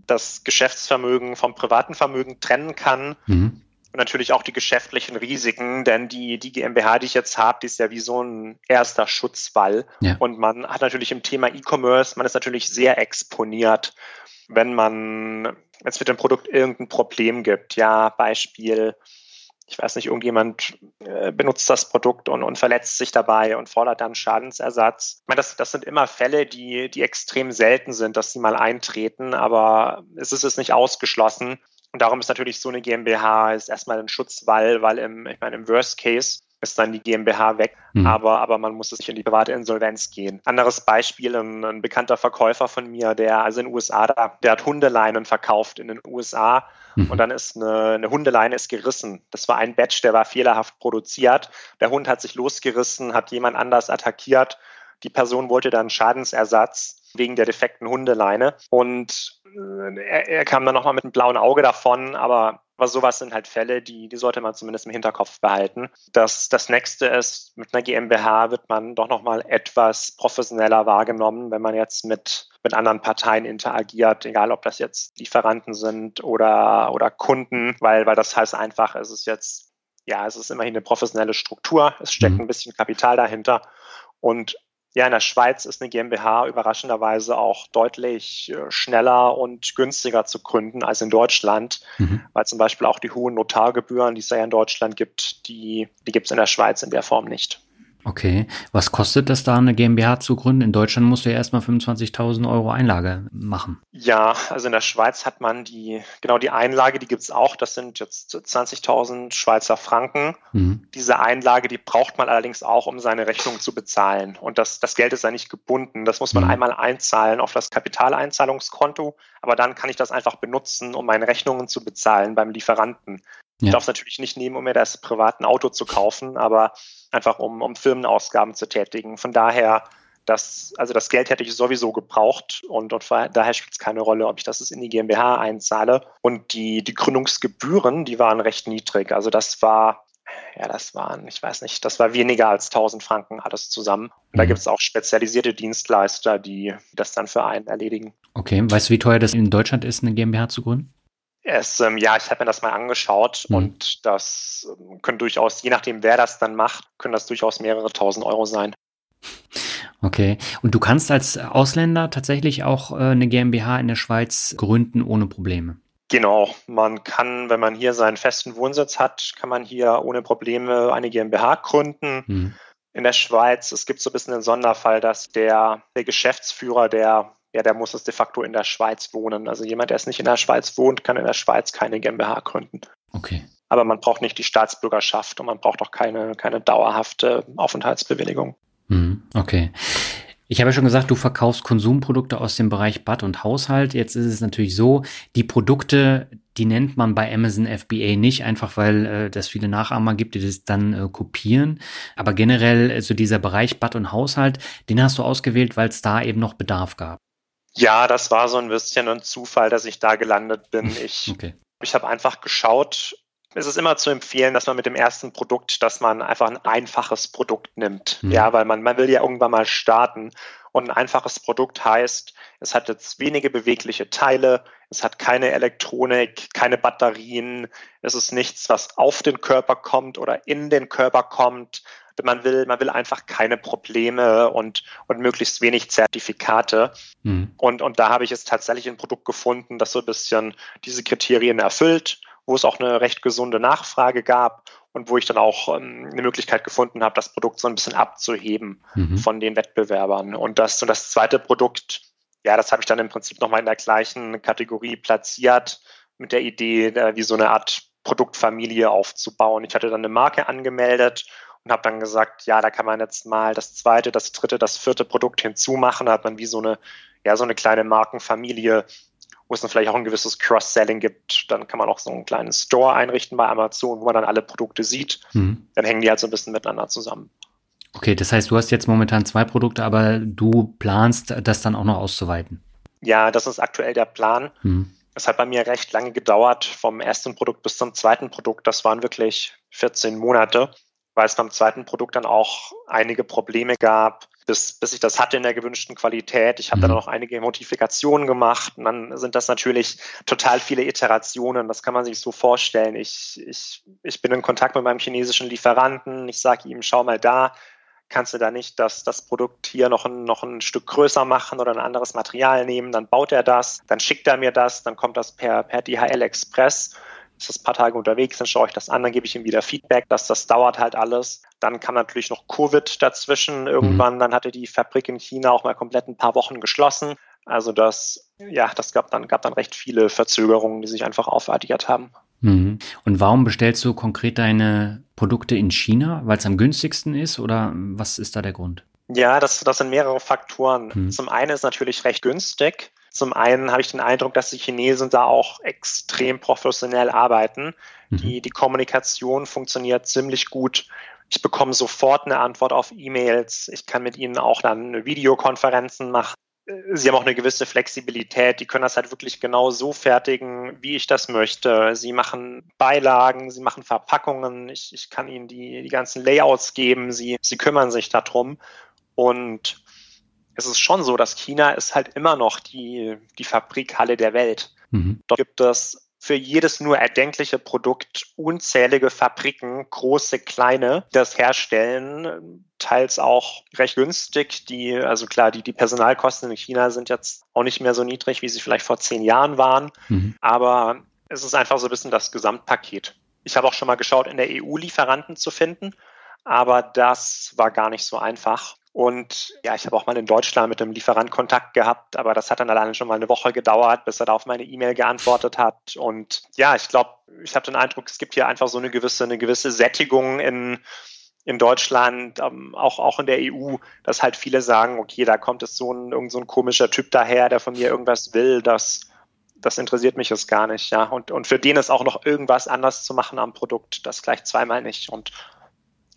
das Geschäftsvermögen vom privaten Vermögen trennen kann. Mhm. Und natürlich auch die geschäftlichen Risiken, denn die, die GmbH, die ich jetzt habe, die ist ja wie so ein erster Schutzwall. Ja. Und man hat natürlich im Thema E-Commerce, man ist natürlich sehr exponiert, wenn man, wenn es mit dem Produkt irgendein Problem gibt. Ja, Beispiel, ich weiß nicht, irgendjemand äh, benutzt das Produkt und, und verletzt sich dabei und fordert dann Schadensersatz. Ich meine, das, das sind immer Fälle, die, die extrem selten sind, dass sie mal eintreten, aber es ist es nicht ausgeschlossen. Und darum ist natürlich so eine GmbH ist erstmal ein Schutzwall, weil im, ich meine, im Worst Case ist dann die GmbH weg, mhm. aber, aber man muss es in die private Insolvenz gehen. Anderes Beispiel, ein, ein, bekannter Verkäufer von mir, der also in den USA, da, der hat Hundeleinen verkauft in den USA mhm. und dann ist eine, eine Hundeleine ist gerissen. Das war ein Batch, der war fehlerhaft produziert. Der Hund hat sich losgerissen, hat jemand anders attackiert. Die Person wollte dann Schadensersatz wegen der defekten Hundeleine. Und äh, er, er kam dann nochmal mit einem blauen Auge davon, aber aber sowas sind halt Fälle, die, die sollte man zumindest im Hinterkopf behalten. Das, das nächste ist, mit einer GmbH wird man doch nochmal etwas professioneller wahrgenommen, wenn man jetzt mit, mit anderen Parteien interagiert, egal ob das jetzt Lieferanten sind oder, oder Kunden, weil, weil das heißt einfach, es ist jetzt, ja, es ist immerhin eine professionelle Struktur, es steckt mhm. ein bisschen Kapital dahinter und ja, in der Schweiz ist eine GmbH überraschenderweise auch deutlich äh, schneller und günstiger zu gründen als in Deutschland, mhm. weil zum Beispiel auch die hohen Notargebühren, die es ja in Deutschland gibt, die, die gibt es in der Schweiz in der Form nicht. Okay. Was kostet das da, eine GmbH zu gründen? In Deutschland musst du ja erstmal 25.000 Euro Einlage machen. Ja, also in der Schweiz hat man die, genau die Einlage, die gibt es auch. Das sind jetzt 20.000 Schweizer Franken. Mhm. Diese Einlage, die braucht man allerdings auch, um seine Rechnung zu bezahlen. Und das, das Geld ist ja nicht gebunden. Das muss man mhm. einmal einzahlen auf das Kapitaleinzahlungskonto. Aber dann kann ich das einfach benutzen, um meine Rechnungen zu bezahlen beim Lieferanten. Ja. Ich darf es natürlich nicht nehmen, um mir das private Auto zu kaufen, aber einfach um, um Firmenausgaben zu tätigen. Von daher, das, also das Geld hätte ich sowieso gebraucht und, und daher spielt es keine Rolle, ob ich das in die GmbH einzahle. Und die, die Gründungsgebühren, die waren recht niedrig. Also das war, ja, das waren, ich weiß nicht, das war weniger als 1000 Franken alles zusammen. Und da mhm. gibt es auch spezialisierte Dienstleister, die das dann für einen erledigen. Okay, weißt du, wie teuer das in Deutschland ist, eine GmbH zu gründen? Es, ähm, ja, ich habe mir das mal angeschaut mhm. und das ähm, können durchaus, je nachdem, wer das dann macht, können das durchaus mehrere tausend Euro sein. Okay. Und du kannst als Ausländer tatsächlich auch äh, eine GmbH in der Schweiz gründen ohne Probleme. Genau. Man kann, wenn man hier seinen festen Wohnsitz hat, kann man hier ohne Probleme eine GmbH gründen. Mhm. In der Schweiz, es gibt so ein bisschen den Sonderfall, dass der, der Geschäftsführer der ja, der muss es de facto in der Schweiz wohnen. Also jemand, der es nicht in der Schweiz wohnt, kann in der Schweiz keine GmbH gründen. Okay. Aber man braucht nicht die Staatsbürgerschaft und man braucht auch keine, keine dauerhafte Aufenthaltsbewilligung. Mhm, okay. Ich habe ja schon gesagt, du verkaufst Konsumprodukte aus dem Bereich Bad und Haushalt. Jetzt ist es natürlich so, die Produkte, die nennt man bei Amazon FBA nicht, einfach weil äh, das viele Nachahmer gibt, die das dann äh, kopieren. Aber generell, so also dieser Bereich Bad und Haushalt, den hast du ausgewählt, weil es da eben noch Bedarf gab. Ja, das war so ein bisschen ein Zufall, dass ich da gelandet bin. Ich, okay. ich habe einfach geschaut, es ist immer zu empfehlen, dass man mit dem ersten Produkt, dass man einfach ein einfaches Produkt nimmt. Mhm. Ja, weil man, man will ja irgendwann mal starten. Und ein einfaches Produkt heißt, es hat jetzt wenige bewegliche Teile, es hat keine Elektronik, keine Batterien, es ist nichts, was auf den Körper kommt oder in den Körper kommt. Man will, man will einfach keine Probleme und, und möglichst wenig Zertifikate. Mhm. Und, und da habe ich jetzt tatsächlich ein Produkt gefunden, das so ein bisschen diese Kriterien erfüllt, wo es auch eine recht gesunde Nachfrage gab und wo ich dann auch ähm, eine Möglichkeit gefunden habe, das Produkt so ein bisschen abzuheben mhm. von den Wettbewerbern. Und das, und das zweite Produkt, ja, das habe ich dann im Prinzip nochmal in der gleichen Kategorie platziert, mit der Idee, äh, wie so eine Art Produktfamilie aufzubauen. Ich hatte dann eine Marke angemeldet und habe dann gesagt, ja, da kann man jetzt mal das zweite, das dritte, das vierte Produkt hinzumachen. Da hat man wie so eine, ja, so eine kleine Markenfamilie, wo es dann vielleicht auch ein gewisses Cross-Selling gibt. Dann kann man auch so einen kleinen Store einrichten bei Amazon, wo man dann alle Produkte sieht. Mhm. Dann hängen die halt so ein bisschen miteinander zusammen. Okay, das heißt, du hast jetzt momentan zwei Produkte, aber du planst, das dann auch noch auszuweiten. Ja, das ist aktuell der Plan. Mhm. Es hat bei mir recht lange gedauert, vom ersten Produkt bis zum zweiten Produkt. Das waren wirklich 14 Monate weil es beim zweiten Produkt dann auch einige Probleme gab, bis, bis ich das hatte in der gewünschten Qualität. Ich habe mhm. dann noch einige Modifikationen gemacht und dann sind das natürlich total viele Iterationen. Das kann man sich so vorstellen. Ich, ich, ich bin in Kontakt mit meinem chinesischen Lieferanten. Ich sage ihm, schau mal da, kannst du da nicht das, das Produkt hier noch ein, noch ein Stück größer machen oder ein anderes Material nehmen? Dann baut er das, dann schickt er mir das, dann kommt das per, per DHL Express ist das ein paar Tage unterwegs, dann schaue ich das an, dann gebe ich ihm wieder Feedback, dass das dauert halt alles. Dann kam natürlich noch Covid dazwischen. Irgendwann, mhm. dann hatte die Fabrik in China auch mal komplett ein paar Wochen geschlossen. Also das, ja, das gab dann, gab dann recht viele Verzögerungen, die sich einfach aufaddiert haben. Mhm. Und warum bestellst du konkret deine Produkte in China? Weil es am günstigsten ist oder was ist da der Grund? Ja, das, das sind mehrere Faktoren. Mhm. Zum einen ist natürlich recht günstig. Zum einen habe ich den Eindruck, dass die Chinesen da auch extrem professionell arbeiten. Mhm. Die, die Kommunikation funktioniert ziemlich gut. Ich bekomme sofort eine Antwort auf E-Mails. Ich kann mit ihnen auch dann Videokonferenzen machen. sie haben auch eine gewisse Flexibilität. Die können das halt wirklich genau so fertigen, wie ich das möchte. Sie machen Beilagen, sie machen Verpackungen. Ich, ich kann ihnen die, die ganzen Layouts geben. Sie, sie kümmern sich darum. Und es ist schon so, dass China ist halt immer noch die, die Fabrikhalle der Welt. Mhm. Dort gibt es für jedes nur erdenkliche Produkt unzählige Fabriken, große, kleine, die das herstellen, teils auch recht günstig. Die, also klar, die, die Personalkosten in China sind jetzt auch nicht mehr so niedrig, wie sie vielleicht vor zehn Jahren waren. Mhm. Aber es ist einfach so ein bisschen das Gesamtpaket. Ich habe auch schon mal geschaut, in der EU Lieferanten zu finden, aber das war gar nicht so einfach. Und ja, ich habe auch mal in Deutschland mit einem Lieferant Kontakt gehabt, aber das hat dann alleine schon mal eine Woche gedauert, bis er da auf meine E-Mail geantwortet hat. Und ja, ich glaube, ich habe den Eindruck, es gibt hier einfach so eine gewisse, eine gewisse Sättigung in, in Deutschland, ähm, auch, auch in der EU, dass halt viele sagen, okay, da kommt es so ein, irgend so ein komischer Typ daher, der von mir irgendwas will, das, das interessiert mich jetzt gar nicht, ja. Und, und für den ist auch noch irgendwas anders zu machen am Produkt, das gleich zweimal nicht. Und,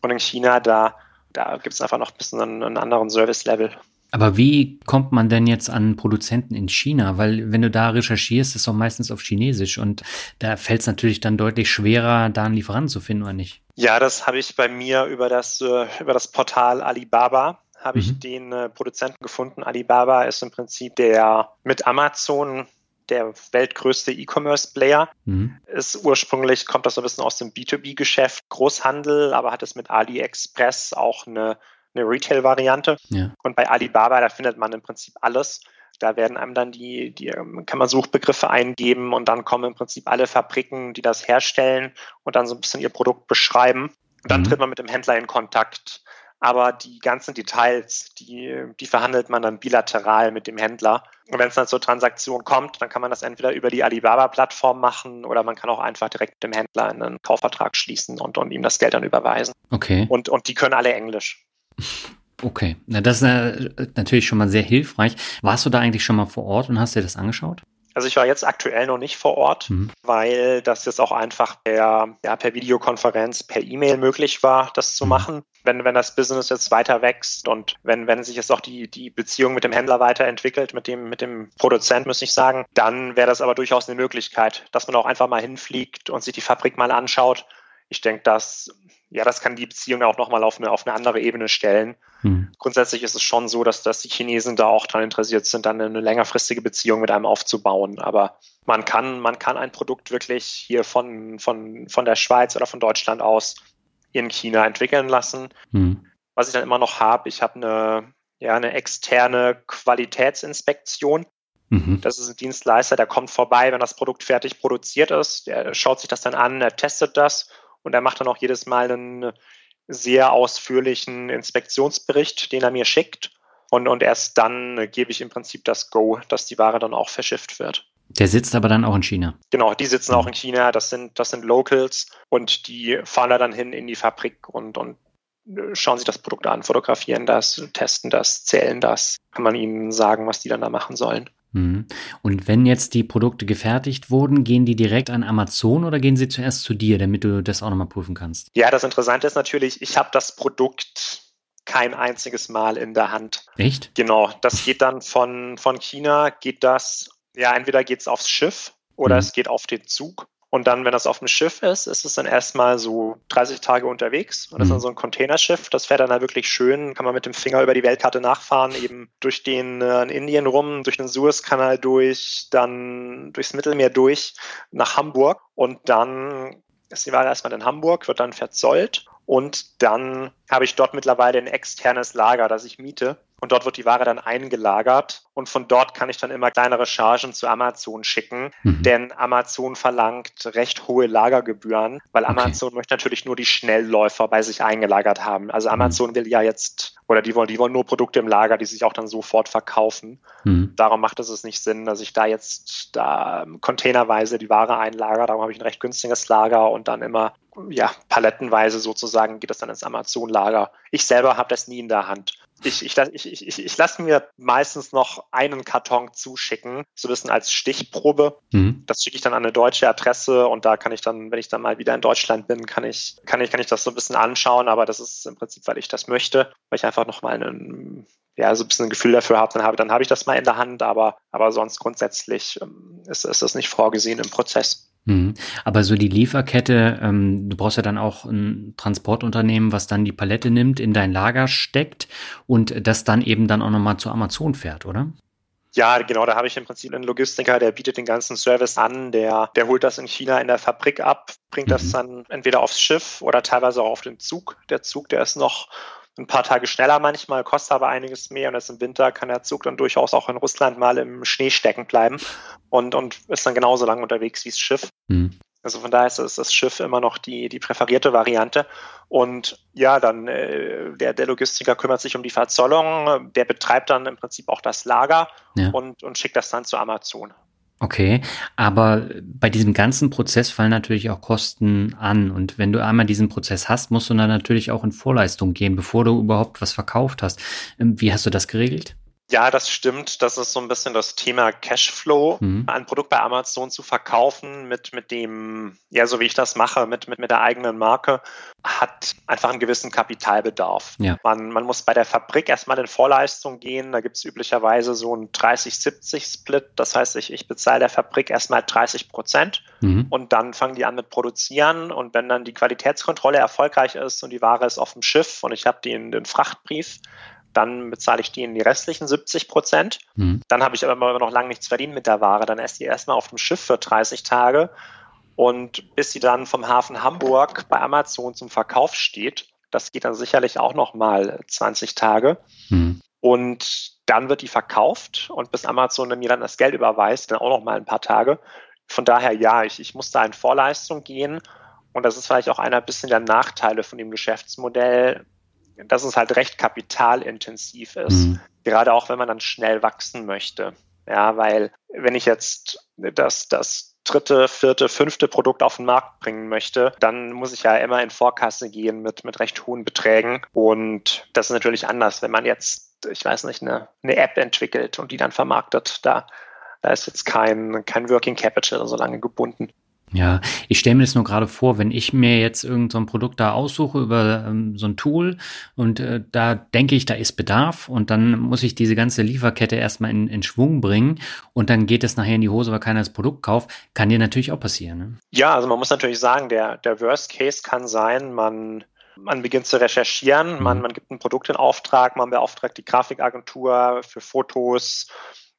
und in China, da, da gibt es einfach noch ein bisschen einen, einen anderen Service-Level. Aber wie kommt man denn jetzt an Produzenten in China? Weil wenn du da recherchierst, ist es auch meistens auf Chinesisch und da fällt es natürlich dann deutlich schwerer, da einen Lieferanten zu finden oder nicht. Ja, das habe ich bei mir über das, äh, über das Portal Alibaba habe mhm. ich den äh, Produzenten gefunden. Alibaba ist im Prinzip der mit Amazon der weltgrößte E-Commerce-Player. Mhm. Ist ursprünglich, kommt das so ein bisschen aus dem B2B-Geschäft, Großhandel, aber hat es mit AliExpress auch eine, eine Retail-Variante. Ja. Und bei Alibaba, da findet man im Prinzip alles. Da werden einem dann die, die, ähm, kann man Suchbegriffe eingeben und dann kommen im Prinzip alle Fabriken, die das herstellen und dann so ein bisschen ihr Produkt beschreiben. Und dann mhm. tritt man mit dem Händler in Kontakt. Aber die ganzen Details, die, die verhandelt man dann bilateral mit dem Händler. Und wenn es dann zur Transaktion kommt, dann kann man das entweder über die Alibaba-Plattform machen oder man kann auch einfach direkt mit dem Händler einen Kaufvertrag schließen und, und ihm das Geld dann überweisen. Okay. Und, und die können alle Englisch. Okay, na das ist äh, natürlich schon mal sehr hilfreich. Warst du da eigentlich schon mal vor Ort und hast dir das angeschaut? Also ich war jetzt aktuell noch nicht vor Ort, mhm. weil das jetzt auch einfach per, ja, per Videokonferenz, per E-Mail möglich war, das zu mhm. machen. Wenn, wenn das Business jetzt weiter wächst und wenn, wenn sich jetzt auch die, die Beziehung mit dem Händler weiterentwickelt, mit dem, mit dem Produzent, muss ich sagen, dann wäre das aber durchaus eine Möglichkeit, dass man auch einfach mal hinfliegt und sich die Fabrik mal anschaut. Ich denke, dass ja, das kann die Beziehung auch nochmal auf eine, auf eine andere Ebene stellen. Hm. Grundsätzlich ist es schon so, dass, dass die Chinesen da auch daran interessiert sind, dann eine längerfristige Beziehung mit einem aufzubauen. Aber man kann, man kann ein Produkt wirklich hier von, von, von der Schweiz oder von Deutschland aus in China entwickeln lassen. Hm. Was ich dann immer noch habe, ich habe eine, ja, eine externe Qualitätsinspektion. Mhm. Das ist ein Dienstleister, der kommt vorbei, wenn das Produkt fertig produziert ist. Der schaut sich das dann an, er testet das und er macht dann auch jedes Mal einen sehr ausführlichen Inspektionsbericht, den er mir schickt. Und, und erst dann gebe ich im Prinzip das Go, dass die Ware dann auch verschifft wird. Der sitzt aber dann auch in China. Genau, die sitzen auch in China. Das sind, das sind Locals und die fahren da dann hin in die Fabrik und, und schauen sich das Produkt an, fotografieren das, testen das, zählen das. Kann man ihnen sagen, was die dann da machen sollen. Mhm. Und wenn jetzt die Produkte gefertigt wurden, gehen die direkt an Amazon oder gehen sie zuerst zu dir, damit du das auch nochmal prüfen kannst? Ja, das Interessante ist natürlich, ich habe das Produkt kein einziges Mal in der Hand. Echt? Genau, das geht dann von, von China, geht das, ja, entweder geht es aufs Schiff oder mhm. es geht auf den Zug. Und dann, wenn das auf dem Schiff ist, ist es dann erstmal so 30 Tage unterwegs. Und das ist dann mhm. so ein Containerschiff. Das fährt dann halt wirklich schön, kann man mit dem Finger über die Weltkarte nachfahren, eben durch den äh, in Indien rum, durch den Suezkanal durch, dann durchs Mittelmeer durch nach Hamburg. Und dann ist die Ware erstmal in Hamburg, wird dann verzollt. Und dann habe ich dort mittlerweile ein externes Lager, das ich miete. Und dort wird die Ware dann eingelagert und von dort kann ich dann immer kleinere Chargen zu Amazon schicken, mhm. denn Amazon verlangt recht hohe Lagergebühren, weil Amazon okay. möchte natürlich nur die Schnellläufer bei sich eingelagert haben. Also mhm. Amazon mhm. will ja jetzt, oder die wollen, die wollen nur Produkte im Lager, die sich auch dann sofort verkaufen. Mhm. Darum macht es nicht Sinn, dass ich da jetzt da containerweise die Ware einlager. Darum habe ich ein recht günstiges Lager und dann immer ja, palettenweise sozusagen geht das dann ins Amazon-Lager. Ich selber habe das nie in der Hand ich, ich, ich, ich, ich lasse mir meistens noch einen Karton zuschicken, so ein bisschen als Stichprobe. Mhm. Das schicke ich dann an eine deutsche Adresse und da kann ich dann, wenn ich dann mal wieder in Deutschland bin, kann ich, kann ich, kann ich das so ein bisschen anschauen, aber das ist im Prinzip, weil ich das möchte, weil ich einfach nochmal einen ja, so ein bisschen ein Gefühl dafür habe, dann habe, dann habe ich das mal in der Hand, aber, aber sonst grundsätzlich ähm, ist, ist das nicht vorgesehen im Prozess. Mhm. Aber so die Lieferkette, ähm, du brauchst ja dann auch ein Transportunternehmen, was dann die Palette nimmt, in dein Lager steckt und das dann eben dann auch nochmal zu Amazon fährt, oder? Ja, genau, da habe ich im Prinzip einen Logistiker, der bietet den ganzen Service an, der, der holt das in China in der Fabrik ab, bringt mhm. das dann entweder aufs Schiff oder teilweise auch auf den Zug. Der Zug, der ist noch ein paar Tage schneller manchmal, kostet aber einiges mehr und jetzt im Winter kann der Zug dann durchaus auch in Russland mal im Schnee stecken bleiben und, und ist dann genauso lang unterwegs wie das Schiff. Mhm. Also von daher ist das Schiff immer noch die, die präferierte Variante. Und ja, dann äh, der, der Logistiker kümmert sich um die Verzollung, der betreibt dann im Prinzip auch das Lager ja. und, und schickt das dann zu Amazon. Okay, aber bei diesem ganzen Prozess fallen natürlich auch Kosten an. Und wenn du einmal diesen Prozess hast, musst du dann natürlich auch in Vorleistung gehen, bevor du überhaupt was verkauft hast. Ähm, wie hast du das geregelt? Ja, das stimmt. Das ist so ein bisschen das Thema Cashflow. Mhm. Ein Produkt bei Amazon zu verkaufen mit, mit dem, ja, so wie ich das mache, mit, mit, mit der eigenen Marke, hat einfach einen gewissen Kapitalbedarf. Ja. Man, man muss bei der Fabrik erstmal in Vorleistung gehen. Da gibt es üblicherweise so einen 30-70-Split. Das heißt, ich, ich bezahle der Fabrik erstmal 30 Prozent mhm. und dann fangen die an mit Produzieren. Und wenn dann die Qualitätskontrolle erfolgreich ist und die Ware ist auf dem Schiff und ich habe den, den Frachtbrief, dann bezahle ich in die restlichen 70 Prozent. Mhm. Dann habe ich aber immer noch lange nichts verdient mit der Ware. Dann ist die erstmal auf dem Schiff für 30 Tage. Und bis sie dann vom Hafen Hamburg bei Amazon zum Verkauf steht, das geht dann sicherlich auch noch mal 20 Tage. Mhm. Und dann wird die verkauft und bis Amazon mir dann das Geld überweist, dann auch noch mal ein paar Tage. Von daher ja, ich, ich muss da in Vorleistung gehen. Und das ist vielleicht auch einer bisschen der Nachteile von dem Geschäftsmodell, dass es halt recht kapitalintensiv ist. Mhm. Gerade auch wenn man dann schnell wachsen möchte. Ja, weil wenn ich jetzt das, das dritte, vierte, fünfte Produkt auf den Markt bringen möchte, dann muss ich ja immer in Vorkasse gehen mit, mit recht hohen Beträgen. Und das ist natürlich anders, wenn man jetzt, ich weiß nicht, eine, eine App entwickelt und die dann vermarktet. Da, da ist jetzt kein, kein Working Capital so lange gebunden. Ja, ich stelle mir das nur gerade vor, wenn ich mir jetzt irgendein so Produkt da aussuche über ähm, so ein Tool und äh, da denke ich, da ist Bedarf und dann muss ich diese ganze Lieferkette erstmal in, in Schwung bringen und dann geht es nachher in die Hose, weil keiner das Produkt kauft, kann dir natürlich auch passieren. Ne? Ja, also man muss natürlich sagen, der, der Worst Case kann sein, man man beginnt zu recherchieren, man, mhm. man gibt ein Produkt in Auftrag, man beauftragt die Grafikagentur für Fotos,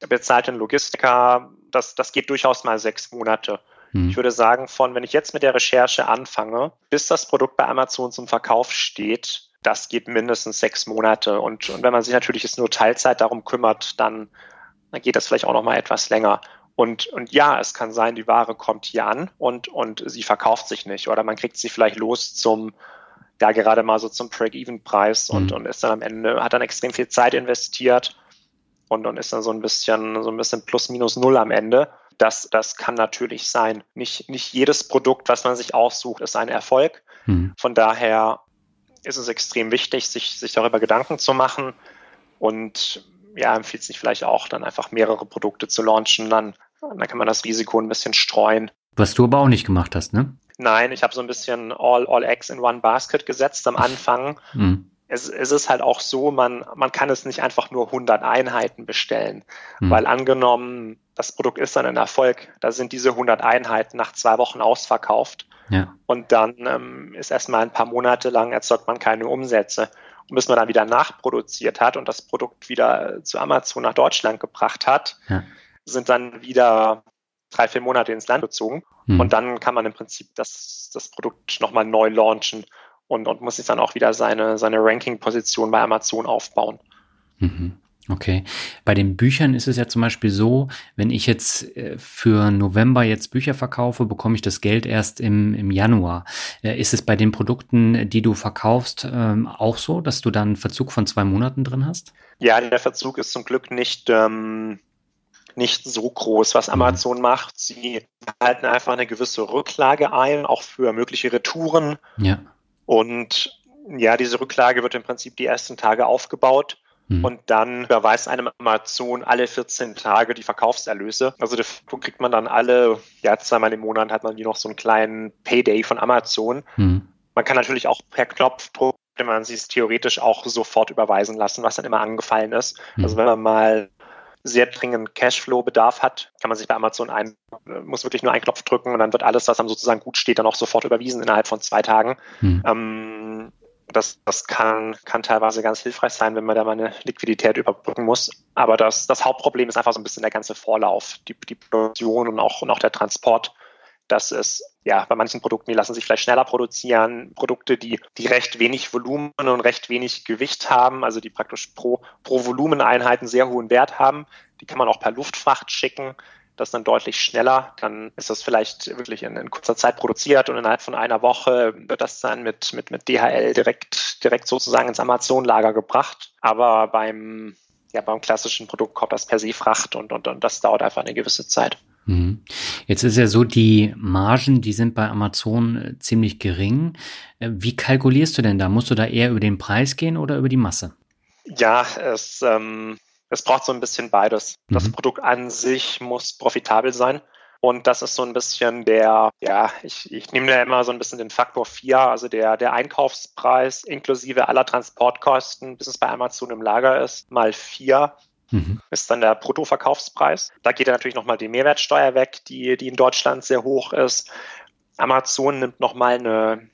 bezahlt den Logistiker. Das, das geht durchaus mal sechs Monate. Ich würde sagen, von wenn ich jetzt mit der Recherche anfange, bis das Produkt bei Amazon zum Verkauf steht, das geht mindestens sechs Monate. Und, und wenn man sich natürlich jetzt nur Teilzeit darum kümmert, dann, dann geht das vielleicht auch noch mal etwas länger. Und, und ja, es kann sein, die Ware kommt hier an und, und sie verkauft sich nicht. Oder man kriegt sie vielleicht los zum, ja, gerade mal so zum Break-Even-Preis und, mhm. und ist dann am Ende, hat dann extrem viel Zeit investiert und, und ist dann so ein bisschen, so ein bisschen plus minus null am Ende das, das kann natürlich sein. Nicht, nicht jedes Produkt, was man sich aussucht, ist ein Erfolg. Mhm. Von daher ist es extrem wichtig, sich, sich darüber Gedanken zu machen und ja, empfiehlt sich vielleicht auch dann einfach mehrere Produkte zu launchen. Dann, dann kann man das Risiko ein bisschen streuen. Was du aber auch nicht gemacht hast, ne? Nein, ich habe so ein bisschen all, all eggs in one basket gesetzt am Anfang. Mhm es, es ist halt auch so, man, man kann es nicht einfach nur 100 Einheiten bestellen, mhm. weil angenommen, das Produkt ist dann ein Erfolg, da sind diese 100 Einheiten nach zwei Wochen ausverkauft ja. und dann ähm, ist erstmal ein paar Monate lang erzeugt man keine Umsätze. Und bis man dann wieder nachproduziert hat und das Produkt wieder zu Amazon nach Deutschland gebracht hat, ja. sind dann wieder drei, vier Monate ins Land gezogen. Mhm. Und dann kann man im Prinzip das, das Produkt nochmal neu launchen und, und muss sich dann auch wieder seine, seine Ranking-Position bei Amazon aufbauen. Mhm. Okay. Bei den Büchern ist es ja zum Beispiel so, wenn ich jetzt äh, für November jetzt Bücher verkaufe, bekomme ich das Geld erst im, im Januar. Äh, ist es bei den Produkten, die du verkaufst, ähm, auch so, dass du dann einen Verzug von zwei Monaten drin hast? Ja, der Verzug ist zum Glück nicht, ähm, nicht so groß. Was mhm. Amazon mhm. macht, sie halten einfach eine gewisse Rücklage ein, auch für mögliche Retouren. Ja. Und ja, diese Rücklage wird im Prinzip die ersten Tage aufgebaut. Mhm. Und dann überweist einem Amazon alle 14 Tage die Verkaufserlöse. Also das kriegt man dann alle, ja, zweimal im Monat hat man wie noch so einen kleinen Payday von Amazon. Mhm. Man kann natürlich auch per Knopfdruck könnte man sich theoretisch auch sofort überweisen lassen, was dann immer angefallen ist. Mhm. Also wenn man mal sehr dringend Cashflow-Bedarf hat, kann man sich bei Amazon ein, muss wirklich nur einen Knopf drücken und dann wird alles, was dann sozusagen gut steht, dann auch sofort überwiesen innerhalb von zwei Tagen. Mhm. Ähm, das, das kann, kann teilweise ganz hilfreich sein, wenn man da mal eine Liquidität überbrücken muss. Aber das, das Hauptproblem ist einfach so ein bisschen der ganze Vorlauf, die, die Produktion und auch, und auch der Transport. Das ist ja bei manchen Produkten, die lassen sich vielleicht schneller produzieren. Produkte, die, die recht wenig Volumen und recht wenig Gewicht haben, also die praktisch pro, pro Volumeneinheit einen sehr hohen Wert haben, die kann man auch per Luftfracht schicken das dann deutlich schneller. Dann ist das vielleicht wirklich in, in, kurzer Zeit produziert und innerhalb von einer Woche wird das dann mit, mit, mit DHL direkt, direkt sozusagen ins Amazon-Lager gebracht. Aber beim, ja, beim klassischen Produkt kommt das per se Fracht und, und, und das dauert einfach eine gewisse Zeit. Mhm. Jetzt ist ja so, die Margen, die sind bei Amazon äh, ziemlich gering. Äh, wie kalkulierst du denn da? Musst du da eher über den Preis gehen oder über die Masse? Ja, es, ähm, es braucht so ein bisschen beides. Mhm. Das Produkt an sich muss profitabel sein. Und das ist so ein bisschen der, ja, ich, ich nehme da immer so ein bisschen den Faktor 4, also der, der Einkaufspreis inklusive aller Transportkosten, bis es bei Amazon im Lager ist, mal 4 mhm. ist dann der Bruttoverkaufspreis. Da geht ja natürlich nochmal die Mehrwertsteuer weg, die, die in Deutschland sehr hoch ist. Amazon nimmt nochmal eine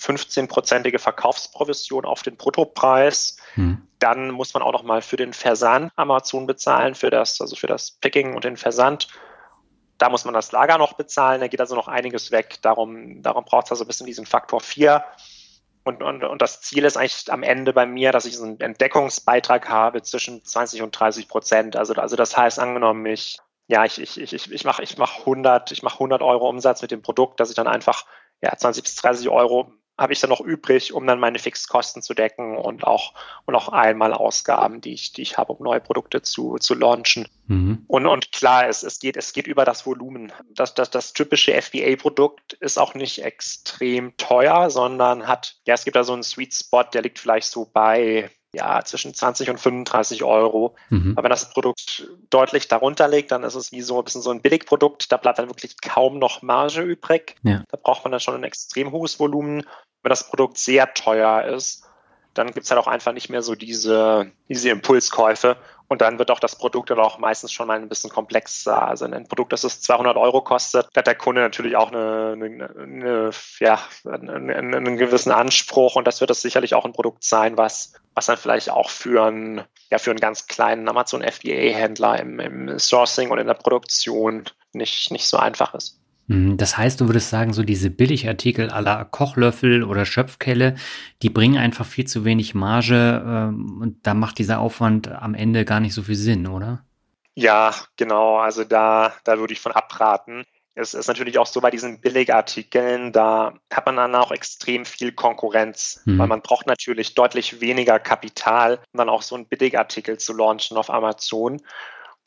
15-prozentige Verkaufsprovision auf den Bruttopreis. Hm. Dann muss man auch noch mal für den Versand Amazon bezahlen, für das, also für das Picking und den Versand. Da muss man das Lager noch bezahlen, da geht also noch einiges weg. Darum, darum braucht es also ein bisschen diesen Faktor 4. Und, und, und das Ziel ist eigentlich am Ende bei mir, dass ich so einen Entdeckungsbeitrag habe zwischen 20 und 30 Prozent. Also, also das heißt, angenommen, ich, ja, ich, ich, ich, ich mache ich mach 100, ich mach 100 Euro Umsatz mit dem Produkt, dass ich dann einfach ja, 20 bis 30 Euro habe ich dann noch übrig, um dann meine Fixkosten zu decken und auch, und auch einmal Ausgaben, die ich, die ich habe, um neue Produkte zu, zu launchen. Mhm. Und, und klar, es, es, geht, es geht über das Volumen. Das, das, das typische FBA-Produkt ist auch nicht extrem teuer, sondern hat, ja, es gibt da so einen Sweet Spot, der liegt vielleicht so bei ja, zwischen 20 und 35 Euro. Mhm. Aber wenn das Produkt deutlich darunter liegt, dann ist es wie so ein bisschen so ein Billigprodukt. Da bleibt dann wirklich kaum noch Marge übrig. Ja. Da braucht man dann schon ein extrem hohes Volumen wenn das Produkt sehr teuer ist, dann gibt es halt auch einfach nicht mehr so diese, diese Impulskäufe. Und dann wird auch das Produkt dann auch meistens schon mal ein bisschen komplexer. Also ein Produkt, das es 200 Euro kostet, hat der Kunde natürlich auch eine, eine, eine ja, einen, einen, gewissen Anspruch. Und das wird das sicherlich auch ein Produkt sein, was, was dann vielleicht auch für einen, ja, für einen ganz kleinen Amazon FBA-Händler im, im Sourcing und in der Produktion nicht, nicht so einfach ist. Mhm, das heißt, du würdest sagen, so diese Billigartikel aller Kochlöffel oder Schöpfkelle, die bringen einfach viel zu wenig Marge ähm, und da macht dieser Aufwand am Ende gar nicht so viel Sinn, oder? Ja, genau. Also da, da würde ich von abraten. Es ist natürlich auch so bei diesen Billigartikeln, da hat man dann auch extrem viel Konkurrenz, mhm. weil man braucht natürlich deutlich weniger Kapital, um dann auch so einen Billigartikel zu launchen auf Amazon.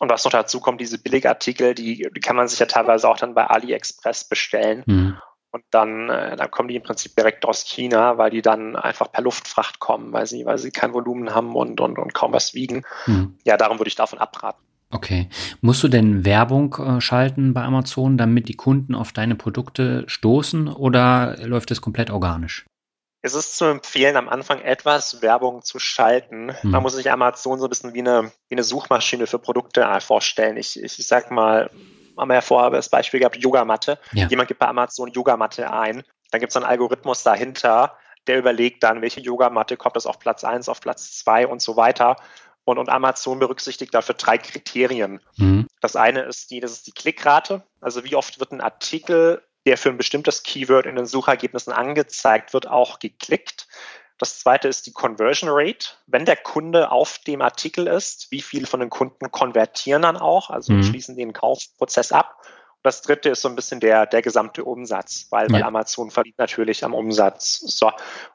Und was noch dazu kommt, diese Billigartikel, die, die kann man sich ja teilweise auch dann bei AliExpress bestellen. Mhm. Und dann, äh, dann kommen die im Prinzip direkt aus China, weil die dann einfach per Luftfracht kommen, weil sie, weil sie kein Volumen haben und, und, und kaum was wiegen. Mhm. Ja, darum würde ich davon abraten. Okay. Musst du denn Werbung äh, schalten bei Amazon, damit die Kunden auf deine Produkte stoßen oder läuft es komplett organisch? Es ist zu empfehlen, am Anfang etwas Werbung zu schalten. Hm. Man muss sich Amazon so ein bisschen wie eine, wie eine Suchmaschine für Produkte vorstellen. Ich, ich, ich sag mal, haben wir ja vorher das Beispiel gehabt, Yogamatte. Ja. Jemand gibt bei Amazon Yogamatte ein. Dann gibt es einen Algorithmus dahinter, der überlegt dann, welche Yogamatte kommt das auf Platz 1, auf Platz 2 und so weiter. Und, und Amazon berücksichtigt dafür drei Kriterien. Mhm. Das eine ist die, das ist die Klickrate. Also wie oft wird ein Artikel der für ein bestimmtes Keyword in den Suchergebnissen angezeigt wird, auch geklickt. Das zweite ist die Conversion Rate. Wenn der Kunde auf dem Artikel ist, wie viele von den Kunden konvertieren dann auch, also mhm. schließen den Kaufprozess ab. Und das dritte ist so ein bisschen der, der gesamte Umsatz, weil, ja. weil Amazon verdient natürlich am Umsatz. So.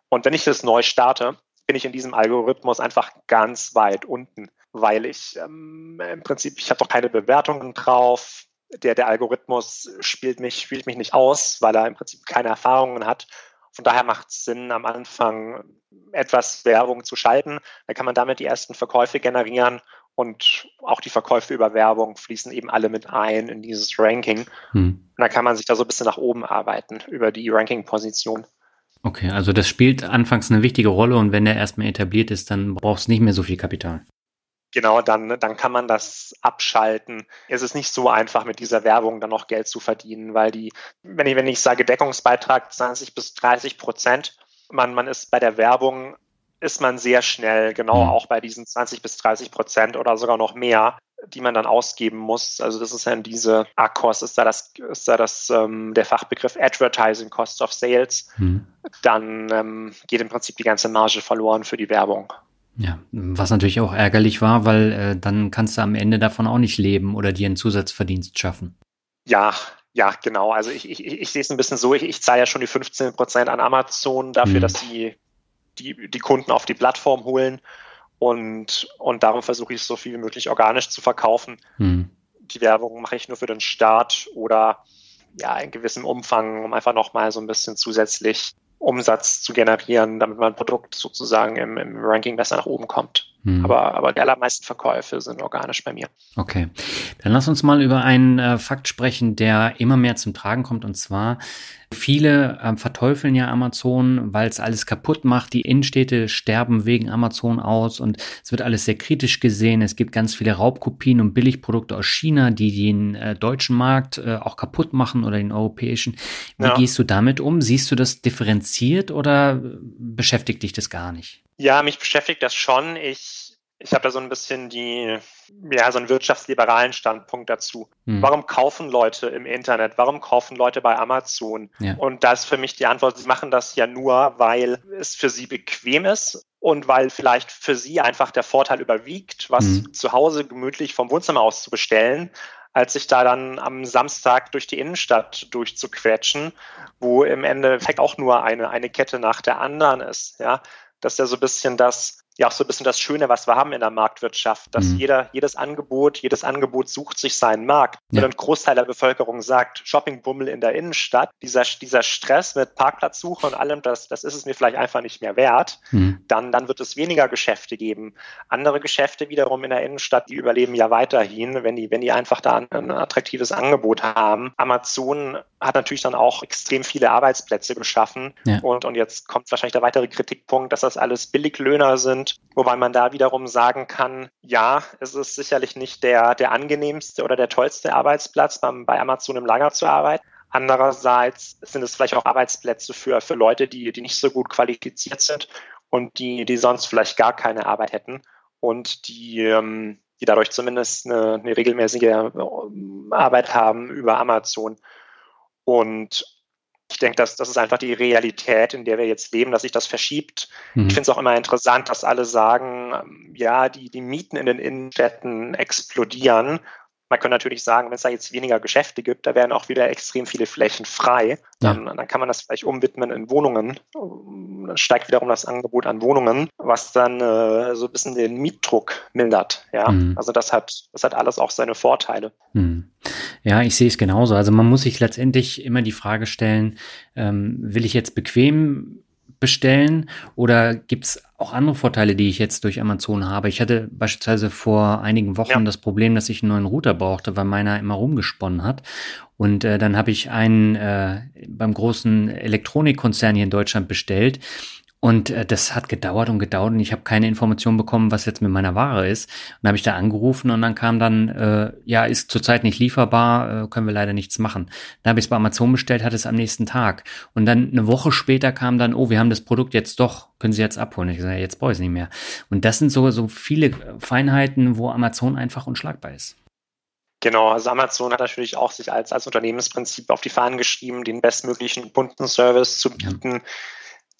Und wenn ich das neu starte, bin ich in diesem Algorithmus einfach ganz weit unten, weil ich ähm, im Prinzip, ich habe doch keine Bewertungen drauf, der, der Algorithmus spielt mich, spielt mich nicht aus, weil er im Prinzip keine Erfahrungen hat. Von daher macht es Sinn, am Anfang etwas Werbung zu schalten. Dann kann man damit die ersten Verkäufe generieren und auch die Verkäufe über Werbung fließen eben alle mit ein in dieses Ranking. Hm. Und dann kann man sich da so ein bisschen nach oben arbeiten über die Ranking-Position. Okay, also das spielt anfangs eine wichtige Rolle und wenn der erstmal etabliert ist, dann brauchst du nicht mehr so viel Kapital. Genau, dann, dann kann man das abschalten. Es ist nicht so einfach, mit dieser Werbung dann noch Geld zu verdienen, weil die, wenn ich, wenn ich sage Deckungsbeitrag 20 bis 30 Prozent, man, man ist bei der Werbung, ist man sehr schnell, genau mhm. auch bei diesen 20 bis 30 Prozent oder sogar noch mehr, die man dann ausgeben muss. Also das ist dann diese ACOS, ist da das, ist da das ähm, der Fachbegriff Advertising Cost of Sales. Mhm. Dann ähm, geht im Prinzip die ganze Marge verloren für die Werbung. Ja, was natürlich auch ärgerlich war, weil äh, dann kannst du am Ende davon auch nicht leben oder dir einen Zusatzverdienst schaffen. Ja, ja, genau. Also ich, ich, ich sehe es ein bisschen so, ich, ich zahle ja schon die 15 Prozent an Amazon dafür, mhm. dass die, die die Kunden auf die Plattform holen und, und darum versuche ich es so viel wie möglich organisch zu verkaufen. Mhm. Die Werbung mache ich nur für den Start oder ja, in gewissem Umfang, um einfach nochmal so ein bisschen zusätzlich Umsatz zu generieren, damit mein Produkt sozusagen im, im Ranking besser nach oben kommt. Hm. Aber, aber die allermeisten Verkäufe sind organisch bei mir. Okay. Dann lass uns mal über einen äh, Fakt sprechen, der immer mehr zum Tragen kommt. Und zwar, viele äh, verteufeln ja Amazon, weil es alles kaputt macht. Die Innenstädte sterben wegen Amazon aus und es wird alles sehr kritisch gesehen. Es gibt ganz viele Raubkopien und Billigprodukte aus China, die den äh, deutschen Markt äh, auch kaputt machen oder den europäischen. Wie ja. gehst du damit um? Siehst du das differenziert oder beschäftigt dich das gar nicht? Ja, mich beschäftigt das schon. Ich, ich habe da so ein bisschen die, ja, so einen wirtschaftsliberalen Standpunkt dazu. Hm. Warum kaufen Leute im Internet? Warum kaufen Leute bei Amazon? Ja. Und da ist für mich die Antwort, sie machen das ja nur, weil es für sie bequem ist und weil vielleicht für sie einfach der Vorteil überwiegt, was hm. zu Hause gemütlich vom Wohnzimmer aus zu bestellen, als sich da dann am Samstag durch die Innenstadt durchzuquetschen, wo im Endeffekt auch nur eine, eine Kette nach der anderen ist. Ja, das ist ja so ein bisschen das, ja auch so ein bisschen das Schöne, was wir haben in der Marktwirtschaft, dass mhm. jeder, jedes Angebot, jedes Angebot sucht sich seinen Markt. Ja. Wenn ein Großteil der Bevölkerung sagt, Shoppingbummel in der Innenstadt, dieser, dieser Stress mit Parkplatzsuche und allem, das, das ist es mir vielleicht einfach nicht mehr wert, mhm. dann, dann wird es weniger Geschäfte geben. Andere Geschäfte wiederum in der Innenstadt, die überleben ja weiterhin, wenn die, wenn die einfach da ein, ein attraktives Angebot haben. Amazon hat natürlich dann auch extrem viele Arbeitsplätze geschaffen. Ja. Und, und jetzt kommt wahrscheinlich der weitere Kritikpunkt, dass das alles Billiglöhner sind wobei man da wiederum sagen kann, ja, es ist sicherlich nicht der, der angenehmste oder der tollste Arbeitsplatz, beim, bei Amazon im Lager zu arbeiten. Andererseits sind es vielleicht auch Arbeitsplätze für, für Leute, die, die nicht so gut qualifiziert sind und die, die sonst vielleicht gar keine Arbeit hätten und die, ähm, die dadurch zumindest eine, eine regelmäßige ähm, Arbeit haben über Amazon. Und ich denke, dass das ist einfach die Realität, in der wir jetzt leben, dass sich das verschiebt. Mhm. Ich finde es auch immer interessant, dass alle sagen, ähm, ja, die, die Mieten in den Innenstädten explodieren. Man könnte natürlich sagen, wenn es da jetzt weniger Geschäfte gibt, da wären auch wieder extrem viele Flächen frei. Dann, ja. dann kann man das vielleicht umwidmen in Wohnungen. Dann steigt wiederum das Angebot an Wohnungen, was dann äh, so ein bisschen den Mietdruck mildert. Ja, mhm. also das hat, das hat alles auch seine Vorteile. Mhm. Ja, ich sehe es genauso. Also man muss sich letztendlich immer die Frage stellen, ähm, will ich jetzt bequem bestellen oder gibt es auch andere Vorteile, die ich jetzt durch Amazon habe? Ich hatte beispielsweise vor einigen Wochen ja. das Problem, dass ich einen neuen Router brauchte, weil meiner immer rumgesponnen hat. Und äh, dann habe ich einen äh, beim großen Elektronikkonzern hier in Deutschland bestellt und äh, das hat gedauert und gedauert und ich habe keine Information bekommen, was jetzt mit meiner Ware ist. Und dann habe ich da angerufen und dann kam dann, äh, ja, ist zurzeit nicht lieferbar, äh, können wir leider nichts machen. Dann habe ich es bei Amazon bestellt, hatte es am nächsten Tag. Und dann eine Woche später kam dann, oh, wir haben das Produkt jetzt doch, können Sie jetzt abholen. Ich sage, jetzt brauche ich es nicht mehr. Und das sind so, so viele Feinheiten, wo Amazon einfach unschlagbar ist. Genau, also Amazon hat natürlich auch sich als, als Unternehmensprinzip auf die Fahnen geschrieben, den bestmöglichen Kundenservice zu bieten. Ja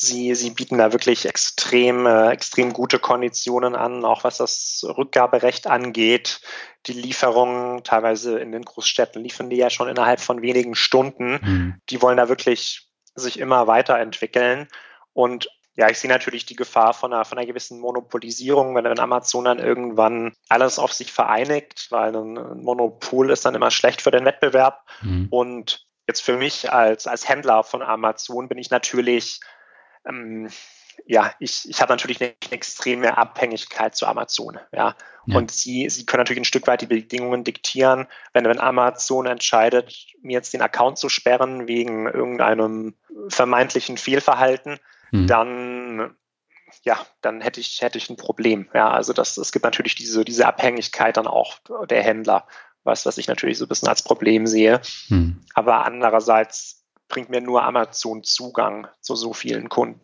Sie, sie bieten da wirklich extrem, äh, extrem gute Konditionen an, auch was das Rückgaberecht angeht. Die Lieferungen, teilweise in den Großstädten, liefern die ja schon innerhalb von wenigen Stunden. Mhm. Die wollen da wirklich sich immer weiterentwickeln. Und ja, ich sehe natürlich die Gefahr von einer, von einer gewissen Monopolisierung, wenn dann Amazon dann irgendwann alles auf sich vereinigt, weil ein Monopol ist dann immer schlecht für den Wettbewerb. Mhm. Und jetzt für mich als, als Händler von Amazon bin ich natürlich ähm, ja, ich, ich habe natürlich eine, eine extreme Abhängigkeit zu Amazon. Ja. ja. Und sie, sie können natürlich ein Stück weit die Bedingungen diktieren. Wenn, wenn Amazon entscheidet, mir jetzt den Account zu sperren wegen irgendeinem vermeintlichen Fehlverhalten, mhm. dann ja, dann hätte ich, hätte ich ein Problem. Ja, also das, es gibt natürlich diese, diese Abhängigkeit dann auch der Händler, was, was ich natürlich so ein bisschen als Problem sehe. Mhm. Aber andererseits bringt mir nur Amazon Zugang zu so vielen Kunden.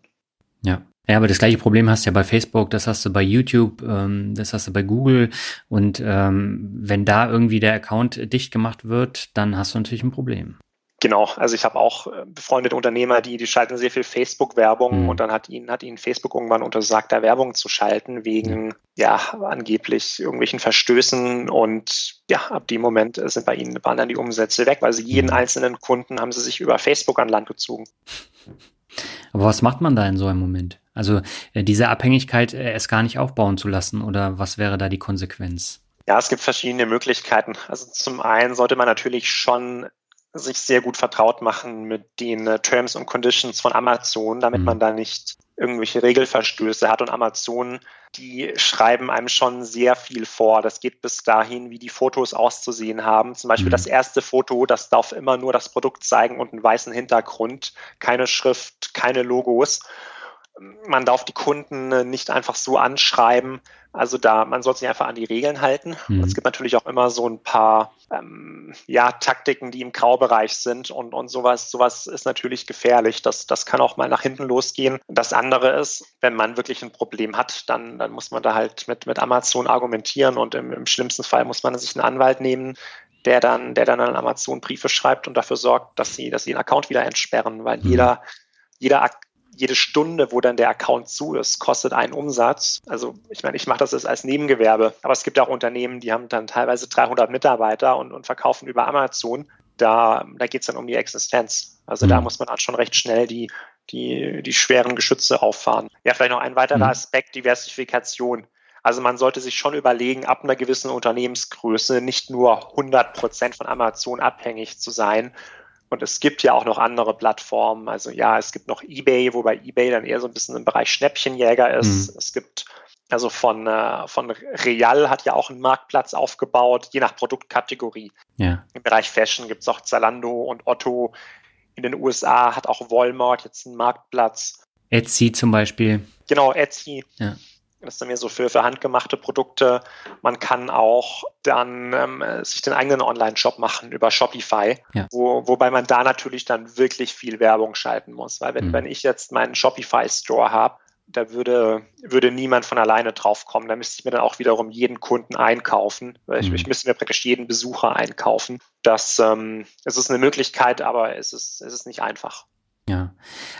Ja. Ja, aber das gleiche Problem hast du ja bei Facebook, das hast du bei YouTube, ähm, das hast du bei Google. Und ähm, wenn da irgendwie der Account dicht gemacht wird, dann hast du natürlich ein Problem. Genau, also ich habe auch äh, befreundete Unternehmer, die, die schalten sehr viel Facebook-Werbung mhm. und dann hat ihnen, hat ihnen Facebook irgendwann untersagt, da Werbung zu schalten, wegen ja. ja angeblich irgendwelchen Verstößen und ja, ab dem Moment sind bei ihnen waren dann die Umsätze weg, weil sie jeden mhm. einzelnen Kunden haben sie sich über Facebook an Land gezogen. Aber was macht man da in so einem Moment? Also äh, diese Abhängigkeit äh, erst gar nicht aufbauen zu lassen oder was wäre da die Konsequenz? Ja, es gibt verschiedene Möglichkeiten. Also zum einen sollte man natürlich schon sich sehr gut vertraut machen mit den äh, Terms und Conditions von Amazon, damit mhm. man da nicht irgendwelche Regelverstöße hat. Und Amazon, die schreiben einem schon sehr viel vor. Das geht bis dahin, wie die Fotos auszusehen haben. Zum Beispiel mhm. das erste Foto, das darf immer nur das Produkt zeigen und einen weißen Hintergrund, keine Schrift, keine Logos man darf die Kunden äh, nicht einfach so anschreiben. Also da, man sollte sich einfach an die Regeln halten. Mhm. Es gibt natürlich auch immer so ein paar ähm, ja, Taktiken, die im Graubereich sind und, und sowas, sowas ist natürlich gefährlich. Das, das kann auch mal nach hinten losgehen. Das andere ist, wenn man wirklich ein Problem hat, dann, dann muss man da halt mit, mit Amazon argumentieren und im, im schlimmsten Fall muss man sich einen Anwalt nehmen, der dann, der dann an Amazon Briefe schreibt und dafür sorgt, dass sie, dass sie den Account wieder entsperren, weil mhm. jeder, jeder jede Stunde, wo dann der Account zu ist, kostet einen Umsatz. Also ich meine, ich mache das jetzt als Nebengewerbe, aber es gibt auch Unternehmen, die haben dann teilweise 300 Mitarbeiter und, und verkaufen über Amazon. Da, da geht es dann um die Existenz. Also mhm. da muss man halt schon recht schnell die, die, die schweren Geschütze auffahren. Ja, vielleicht noch ein weiterer mhm. Aspekt, Diversifikation. Also man sollte sich schon überlegen, ab einer gewissen Unternehmensgröße nicht nur 100 Prozent von Amazon abhängig zu sein, und es gibt ja auch noch andere Plattformen. Also ja, es gibt noch eBay, wobei eBay dann eher so ein bisschen im Bereich Schnäppchenjäger ist. Mhm. Es gibt also von, äh, von Real hat ja auch einen Marktplatz aufgebaut, je nach Produktkategorie. Ja. Im Bereich Fashion gibt es auch Zalando und Otto. In den USA hat auch Walmart jetzt einen Marktplatz. Etsy zum Beispiel. Genau, Etsy. Ja. Das sind mir so für, für handgemachte Produkte. Man kann auch dann ähm, sich den eigenen Online-Shop machen über Shopify, ja. wo, wobei man da natürlich dann wirklich viel Werbung schalten muss. Weil wenn, mhm. wenn ich jetzt meinen Shopify-Store habe, da würde, würde niemand von alleine drauf kommen. Da müsste ich mir dann auch wiederum jeden Kunden einkaufen. Ich, mhm. ich müsste mir praktisch jeden Besucher einkaufen. Das ähm, es ist eine Möglichkeit, aber es ist, es ist nicht einfach. Ja,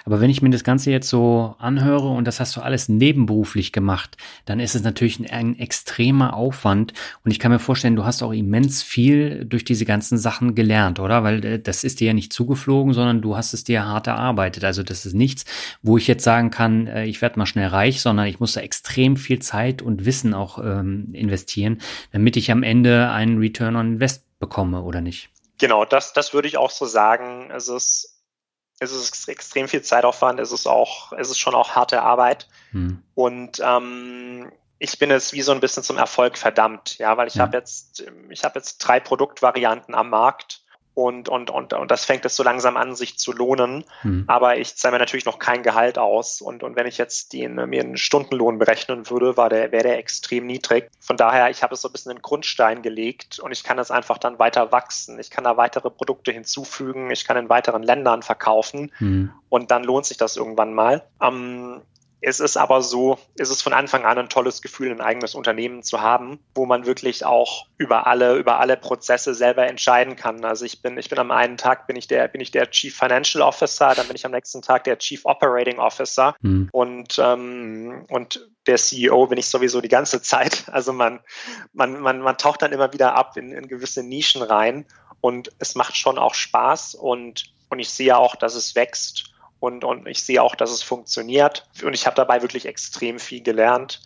aber wenn ich mir das Ganze jetzt so anhöre und das hast du alles nebenberuflich gemacht, dann ist es natürlich ein, ein, extremer Aufwand und ich kann mir vorstellen, du hast auch immens viel durch diese ganzen Sachen gelernt, oder? Weil äh, das ist dir ja nicht zugeflogen, sondern du hast es dir hart erarbeitet. Also das ist nichts, wo ich jetzt sagen kann, äh, ich werde mal schnell reich, sondern ich muss da extrem viel Zeit und Wissen auch ähm, investieren, damit ich am Ende einen Return on Invest bekomme, oder nicht? Genau, das, das würde ich auch so sagen. Also es es ist extrem viel Zeitaufwand, es ist auch, es ist schon auch harte Arbeit. Hm. Und ähm, ich bin jetzt wie so ein bisschen zum Erfolg verdammt, ja, weil ich ja. habe jetzt, ich habe jetzt drei Produktvarianten am Markt und, und, und, und das fängt es so langsam an, sich zu lohnen. Mhm. Aber ich zahle mir natürlich noch kein Gehalt aus. Und, und wenn ich jetzt den, mir einen Stundenlohn berechnen würde, war der, wäre der extrem niedrig. Von daher, ich habe es so ein bisschen in den Grundstein gelegt und ich kann das einfach dann weiter wachsen. Ich kann da weitere Produkte hinzufügen. Ich kann in weiteren Ländern verkaufen. Mhm. Und dann lohnt sich das irgendwann mal. Ähm, es ist aber so, es ist von Anfang an ein tolles Gefühl, ein eigenes Unternehmen zu haben, wo man wirklich auch über alle, über alle Prozesse selber entscheiden kann. Also ich bin, ich bin am einen Tag bin ich der, bin ich der Chief Financial Officer, dann bin ich am nächsten Tag der Chief Operating Officer mhm. und, ähm, und der CEO bin ich sowieso die ganze Zeit. Also man, man, man, man taucht dann immer wieder ab in, in gewisse Nischen rein und es macht schon auch Spaß und, und ich sehe auch, dass es wächst. Und, und ich sehe auch, dass es funktioniert. Und ich habe dabei wirklich extrem viel gelernt.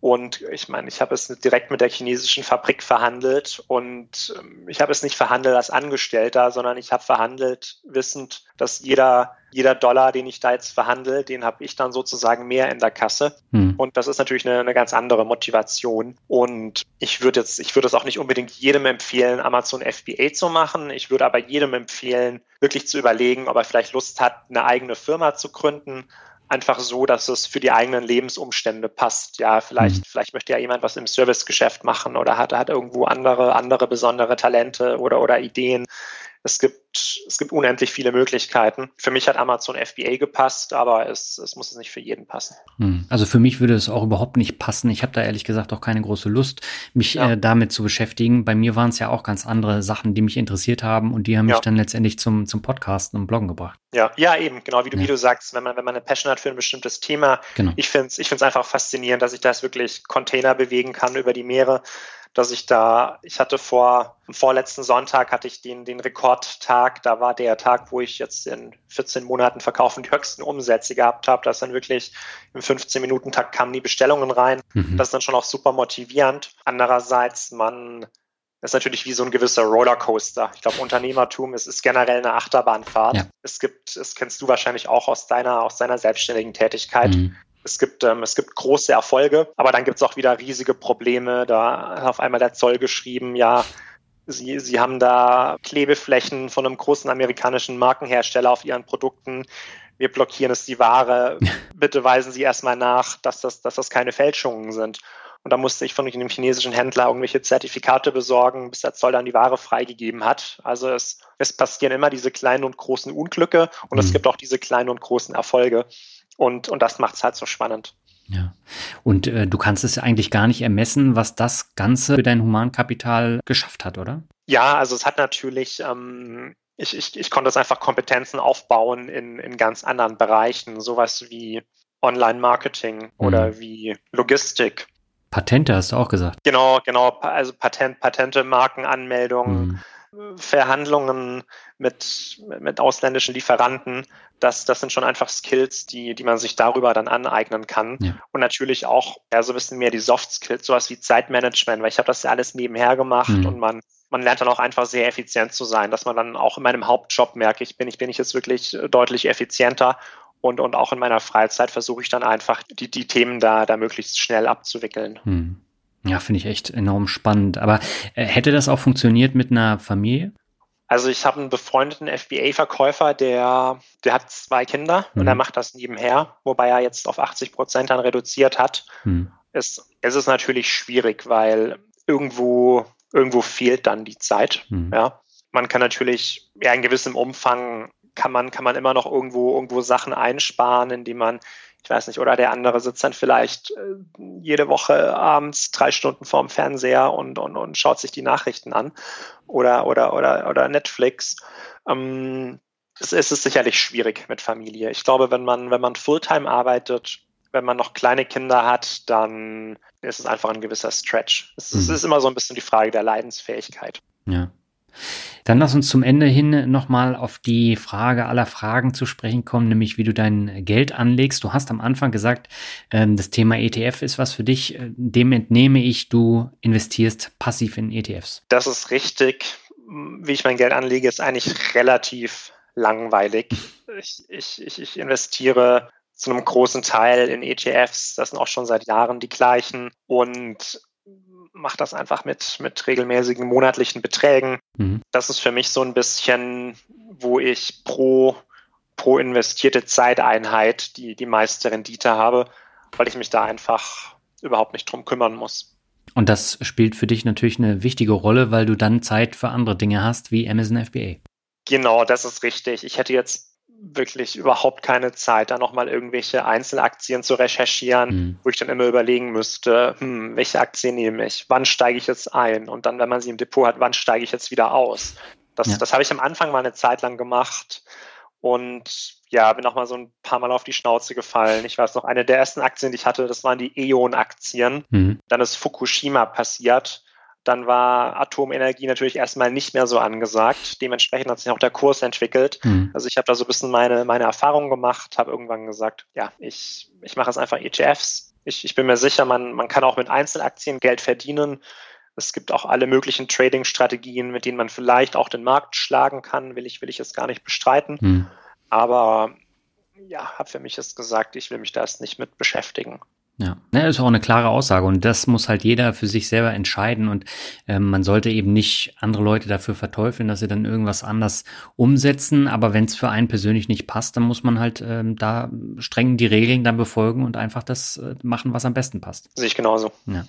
Und ich meine, ich habe es direkt mit der chinesischen Fabrik verhandelt und ähm, ich habe es nicht verhandelt als Angestellter, sondern ich habe verhandelt, wissend, dass jeder, jeder Dollar, den ich da jetzt verhandle, den habe ich dann sozusagen mehr in der Kasse. Hm. Und das ist natürlich eine, eine ganz andere Motivation. Und ich würde jetzt, ich würde es auch nicht unbedingt jedem empfehlen, Amazon FBA zu machen. Ich würde aber jedem empfehlen, wirklich zu überlegen, ob er vielleicht Lust hat, eine eigene Firma zu gründen einfach so, dass es für die eigenen Lebensumstände passt. Ja, vielleicht, mhm. vielleicht möchte ja jemand was im Servicegeschäft machen oder hat, hat irgendwo andere, andere besondere Talente oder, oder Ideen. Es gibt, es gibt unendlich viele Möglichkeiten. Für mich hat Amazon FBA gepasst, aber es, es muss nicht für jeden passen. Hm. Also für mich würde es auch überhaupt nicht passen. Ich habe da ehrlich gesagt auch keine große Lust, mich ja. äh, damit zu beschäftigen. Bei mir waren es ja auch ganz andere Sachen, die mich interessiert haben und die haben ja. mich dann letztendlich zum, zum Podcasten und Bloggen gebracht. Ja, ja, eben, genau wie du, ja. wie du sagst, wenn man, wenn man eine Passion hat für ein bestimmtes Thema, genau. ich finde es ich find's einfach faszinierend, dass ich das wirklich Container bewegen kann über die Meere dass ich da, ich hatte vor, vorletzten Sonntag hatte ich den, den Rekordtag, da war der Tag, wo ich jetzt in 14 Monaten verkaufen die höchsten Umsätze gehabt habe, dass dann wirklich im 15-Minuten-Takt kamen die Bestellungen rein. Mhm. Das ist dann schon auch super motivierend. Andererseits, man ist natürlich wie so ein gewisser Rollercoaster. Ich glaube, Unternehmertum ist, ist generell eine Achterbahnfahrt. Ja. Es gibt, das kennst du wahrscheinlich auch aus deiner, aus deiner selbstständigen Tätigkeit. Mhm. Es gibt, ähm, es gibt große Erfolge, aber dann gibt es auch wieder riesige Probleme. Da hat auf einmal der Zoll geschrieben, ja, Sie, Sie haben da Klebeflächen von einem großen amerikanischen Markenhersteller auf Ihren Produkten. Wir blockieren es die Ware. Bitte weisen Sie erstmal nach, dass das, dass das keine Fälschungen sind. Und da musste ich von einem chinesischen Händler irgendwelche Zertifikate besorgen, bis der Zoll dann die Ware freigegeben hat. Also es, es passieren immer diese kleinen und großen Unglücke und es gibt auch diese kleinen und großen Erfolge. Und, und das macht es halt so spannend. Ja. Und äh, du kannst es ja eigentlich gar nicht ermessen, was das Ganze für dein Humankapital geschafft hat, oder? Ja, also es hat natürlich, ähm, ich, ich, ich konnte es einfach Kompetenzen aufbauen in, in ganz anderen Bereichen, sowas wie Online-Marketing mhm. oder wie Logistik. Patente hast du auch gesagt. Genau, genau, also Patent, Patente, Markenanmeldungen. Mhm Verhandlungen mit, mit ausländischen Lieferanten, das, das sind schon einfach Skills, die, die man sich darüber dann aneignen kann. Ja. Und natürlich auch ja, so ein bisschen mehr die Soft Skills, sowas wie Zeitmanagement, weil ich habe das ja alles nebenher gemacht mhm. und man, man lernt dann auch einfach sehr effizient zu sein, dass man dann auch in meinem Hauptjob merke, ich bin, ich bin ich jetzt wirklich deutlich effizienter und, und auch in meiner Freizeit versuche ich dann einfach die, die Themen da, da möglichst schnell abzuwickeln. Mhm. Ja, finde ich echt enorm spannend. Aber äh, hätte das auch funktioniert mit einer Familie? Also ich habe einen befreundeten FBA-Verkäufer, der, der hat zwei Kinder mhm. und er macht das nebenher, wobei er jetzt auf 80 Prozent dann reduziert hat. Mhm. Es, es ist natürlich schwierig, weil irgendwo, irgendwo fehlt dann die Zeit. Mhm. Ja. Man kann natürlich ja, in gewissem Umfang kann man, kann man immer noch irgendwo, irgendwo Sachen einsparen, indem man ich weiß nicht, oder der andere sitzt dann vielleicht äh, jede Woche abends drei Stunden vorm Fernseher und, und, und schaut sich die Nachrichten an oder, oder, oder, oder Netflix. Ähm, es, es ist sicherlich schwierig mit Familie. Ich glaube, wenn man, wenn man Fulltime arbeitet, wenn man noch kleine Kinder hat, dann ist es einfach ein gewisser Stretch. Es, mhm. es ist immer so ein bisschen die Frage der Leidensfähigkeit. Ja. Dann lass uns zum Ende hin nochmal auf die Frage aller Fragen zu sprechen kommen, nämlich wie du dein Geld anlegst. Du hast am Anfang gesagt, ähm, das Thema ETF ist was für dich. Äh, dem entnehme ich, du investierst passiv in ETFs. Das ist richtig. Wie ich mein Geld anlege, ist eigentlich relativ langweilig. Ich, ich, ich investiere zu einem großen Teil in ETFs. Das sind auch schon seit Jahren die gleichen. Und mache das einfach mit, mit regelmäßigen monatlichen Beträgen. Mhm. Das ist für mich so ein bisschen, wo ich pro, pro investierte Zeiteinheit die, die meiste Rendite habe, weil ich mich da einfach überhaupt nicht drum kümmern muss. Und das spielt für dich natürlich eine wichtige Rolle, weil du dann Zeit für andere Dinge hast, wie Amazon FBA. Genau, das ist richtig. Ich hätte jetzt wirklich überhaupt keine Zeit, da nochmal irgendwelche Einzelaktien zu recherchieren, mhm. wo ich dann immer überlegen müsste, hm, welche Aktien nehme ich, wann steige ich jetzt ein und dann, wenn man sie im Depot hat, wann steige ich jetzt wieder aus. Das, ja. das habe ich am Anfang mal eine Zeit lang gemacht und ja, bin auch mal so ein paar Mal auf die Schnauze gefallen. Ich weiß noch, eine der ersten Aktien, die ich hatte, das waren die E.ON-Aktien. Mhm. Dann ist Fukushima passiert dann war Atomenergie natürlich erstmal nicht mehr so angesagt. Dementsprechend hat sich auch der Kurs entwickelt. Mhm. Also ich habe da so ein bisschen meine, meine Erfahrungen gemacht, habe irgendwann gesagt, ja, ich, ich mache jetzt einfach ETFs. Ich, ich bin mir sicher, man, man kann auch mit Einzelaktien Geld verdienen. Es gibt auch alle möglichen Trading-Strategien, mit denen man vielleicht auch den Markt schlagen kann, will ich, will ich es gar nicht bestreiten. Hm. Aber ja, habe für mich jetzt gesagt, ich will mich da erst nicht mit beschäftigen. Ja, das ist auch eine klare Aussage und das muss halt jeder für sich selber entscheiden und ähm, man sollte eben nicht andere Leute dafür verteufeln, dass sie dann irgendwas anders umsetzen, aber wenn es für einen persönlich nicht passt, dann muss man halt ähm, da streng die Regeln dann befolgen und einfach das äh, machen, was am besten passt. Sehe ich genauso. Ja.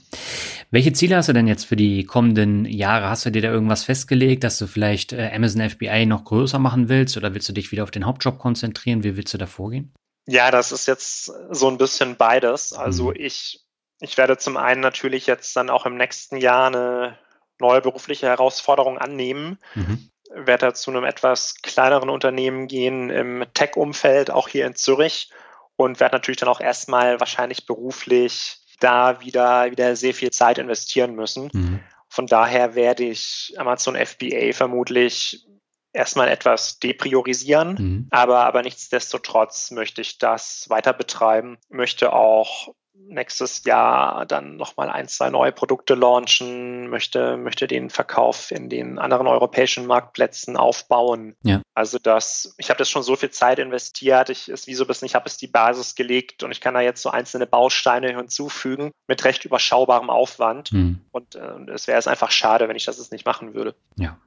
Welche Ziele hast du denn jetzt für die kommenden Jahre? Hast du dir da irgendwas festgelegt, dass du vielleicht äh, Amazon FBA noch größer machen willst oder willst du dich wieder auf den Hauptjob konzentrieren? Wie willst du da vorgehen? Ja, das ist jetzt so ein bisschen beides. Also mhm. ich, ich werde zum einen natürlich jetzt dann auch im nächsten Jahr eine neue berufliche Herausforderung annehmen. Mhm. Werde zu einem etwas kleineren Unternehmen gehen im Tech-Umfeld, auch hier in Zürich. Und werde natürlich dann auch erstmal wahrscheinlich beruflich da wieder, wieder sehr viel Zeit investieren müssen. Mhm. Von daher werde ich Amazon FBA vermutlich erstmal etwas depriorisieren, mhm. aber, aber nichtsdestotrotz möchte ich das weiter betreiben, möchte auch nächstes Jahr dann nochmal ein, zwei neue Produkte launchen, möchte, möchte den Verkauf in den anderen europäischen Marktplätzen aufbauen. Ja. Also das, ich habe das schon so viel Zeit investiert, ich ist wie so ein bisschen, ich habe es die Basis gelegt und ich kann da jetzt so einzelne Bausteine hinzufügen mit recht überschaubarem Aufwand. Mhm. Und äh, es wäre es einfach schade, wenn ich das jetzt nicht machen würde. Ja.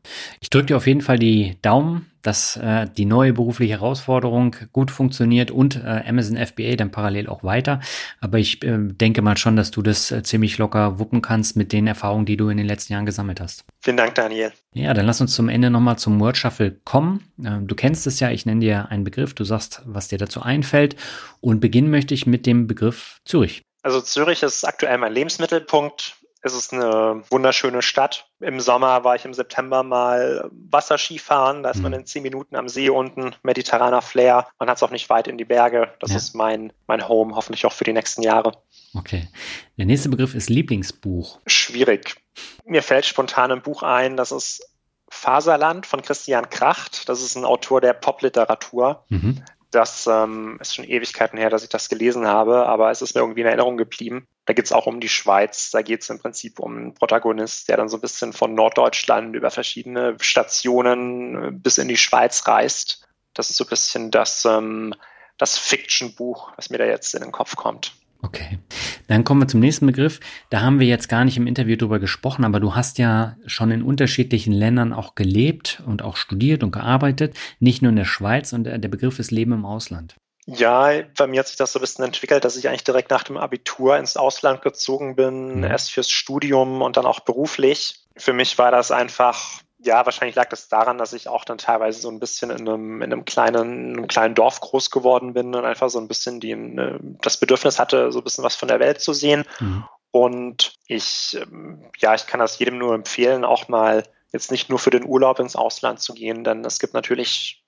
Ich drücke dir auf jeden Fall die Daumen, dass äh, die neue berufliche Herausforderung gut funktioniert und äh, Amazon FBA dann parallel auch weiter. Aber ich äh, denke mal schon, dass du das äh, ziemlich locker wuppen kannst mit den Erfahrungen, die du in den letzten Jahren gesammelt hast. Vielen Dank, Daniel. Ja, dann lass uns zum Ende nochmal zum Word Shuffle kommen. Äh, du kennst es ja, ich nenne dir einen Begriff, du sagst, was dir dazu einfällt. Und beginnen möchte ich mit dem Begriff Zürich. Also Zürich ist aktuell mein Lebensmittelpunkt. Es ist eine wunderschöne Stadt. Im Sommer war ich im September mal Wasserskifahren. Da ist man mhm. in zehn Minuten am See unten, mediterraner Flair. Man hat es auch nicht weit in die Berge. Das ja. ist mein, mein Home, hoffentlich auch für die nächsten Jahre. Okay. Der nächste Begriff ist Lieblingsbuch. Schwierig. Mir fällt spontan ein Buch ein, das ist Faserland von Christian Kracht. Das ist ein Autor der Popliteratur. Mhm. Das ähm, ist schon Ewigkeiten her, dass ich das gelesen habe, aber es ist mir irgendwie in Erinnerung geblieben. Da geht es auch um die Schweiz. Da geht es im Prinzip um einen Protagonist, der dann so ein bisschen von Norddeutschland über verschiedene Stationen äh, bis in die Schweiz reist. Das ist so ein bisschen das, ähm, das Fiction-Buch, was mir da jetzt in den Kopf kommt. Okay. Dann kommen wir zum nächsten Begriff. Da haben wir jetzt gar nicht im Interview drüber gesprochen, aber du hast ja schon in unterschiedlichen Ländern auch gelebt und auch studiert und gearbeitet, nicht nur in der Schweiz und der Begriff ist Leben im Ausland. Ja, bei mir hat sich das so ein bisschen entwickelt, dass ich eigentlich direkt nach dem Abitur ins Ausland gezogen bin, mhm. erst fürs Studium und dann auch beruflich. Für mich war das einfach ja, wahrscheinlich lag das daran, dass ich auch dann teilweise so ein bisschen in einem, in einem kleinen, in einem kleinen Dorf groß geworden bin und einfach so ein bisschen die, ne, das Bedürfnis hatte, so ein bisschen was von der Welt zu sehen. Mhm. Und ich, ähm, ja, ich kann das jedem nur empfehlen, auch mal jetzt nicht nur für den Urlaub ins Ausland zu gehen, denn es gibt natürlich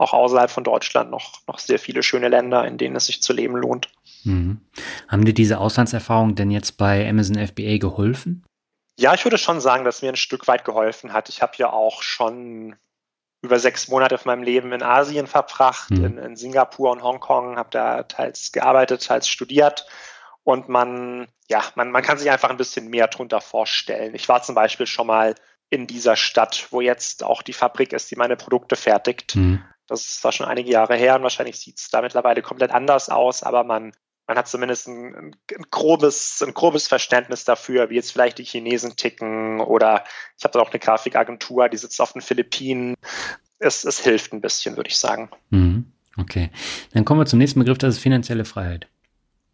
auch außerhalb von Deutschland noch, noch sehr viele schöne Länder, in denen es sich zu leben lohnt. Mhm. Haben dir diese Auslandserfahrungen denn jetzt bei Amazon FBA geholfen? Ja, ich würde schon sagen, dass mir ein Stück weit geholfen hat. Ich habe ja auch schon über sechs Monate von meinem Leben in Asien verbracht, mhm. in, in, Singapur und Hongkong, habe da teils gearbeitet, teils studiert. Und man, ja, man, man kann sich einfach ein bisschen mehr drunter vorstellen. Ich war zum Beispiel schon mal in dieser Stadt, wo jetzt auch die Fabrik ist, die meine Produkte fertigt. Mhm. Das ist zwar schon einige Jahre her und wahrscheinlich sieht es da mittlerweile komplett anders aus, aber man man hat zumindest ein, ein, grobes, ein grobes Verständnis dafür, wie jetzt vielleicht die Chinesen ticken oder ich habe da auch eine Grafikagentur, die sitzt auf den Philippinen. Es, es hilft ein bisschen, würde ich sagen. Mhm. Okay, dann kommen wir zum nächsten Begriff, das ist finanzielle Freiheit.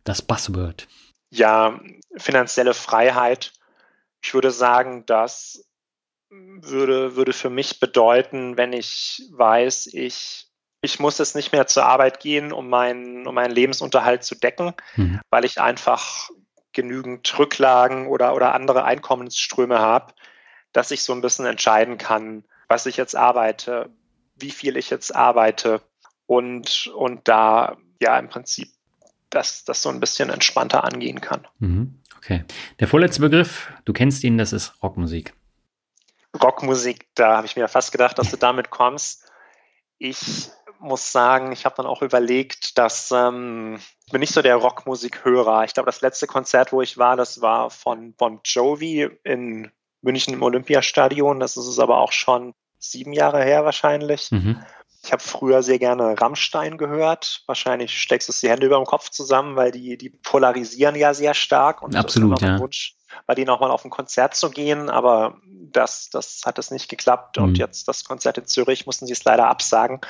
Das Buzzword. Ja, finanzielle Freiheit. Ich würde sagen, das würde, würde für mich bedeuten, wenn ich weiß, ich ich muss jetzt nicht mehr zur Arbeit gehen, um meinen, um meinen Lebensunterhalt zu decken, mhm. weil ich einfach genügend Rücklagen oder, oder andere Einkommensströme habe, dass ich so ein bisschen entscheiden kann, was ich jetzt arbeite, wie viel ich jetzt arbeite und, und da ja im Prinzip das, das so ein bisschen entspannter angehen kann. Mhm. Okay. Der vorletzte Begriff, du kennst ihn, das ist Rockmusik. Rockmusik, da habe ich mir fast gedacht, dass du damit kommst. Ich muss sagen, ich habe dann auch überlegt, dass ähm, ich bin nicht so der Rockmusikhörer. Ich glaube, das letzte Konzert, wo ich war, das war von Bon Jovi in München im Olympiastadion. Das ist es aber auch schon sieben Jahre her wahrscheinlich. Mhm. Ich habe früher sehr gerne Rammstein gehört. Wahrscheinlich steckst du die Hände über dem Kopf zusammen, weil die, die polarisieren ja sehr stark. Und Absolut, ja. Wunsch, bei denen auch mal auf ein Konzert zu gehen, aber das, das hat es nicht geklappt. Mhm. Und jetzt das Konzert in Zürich mussten sie es leider absagen.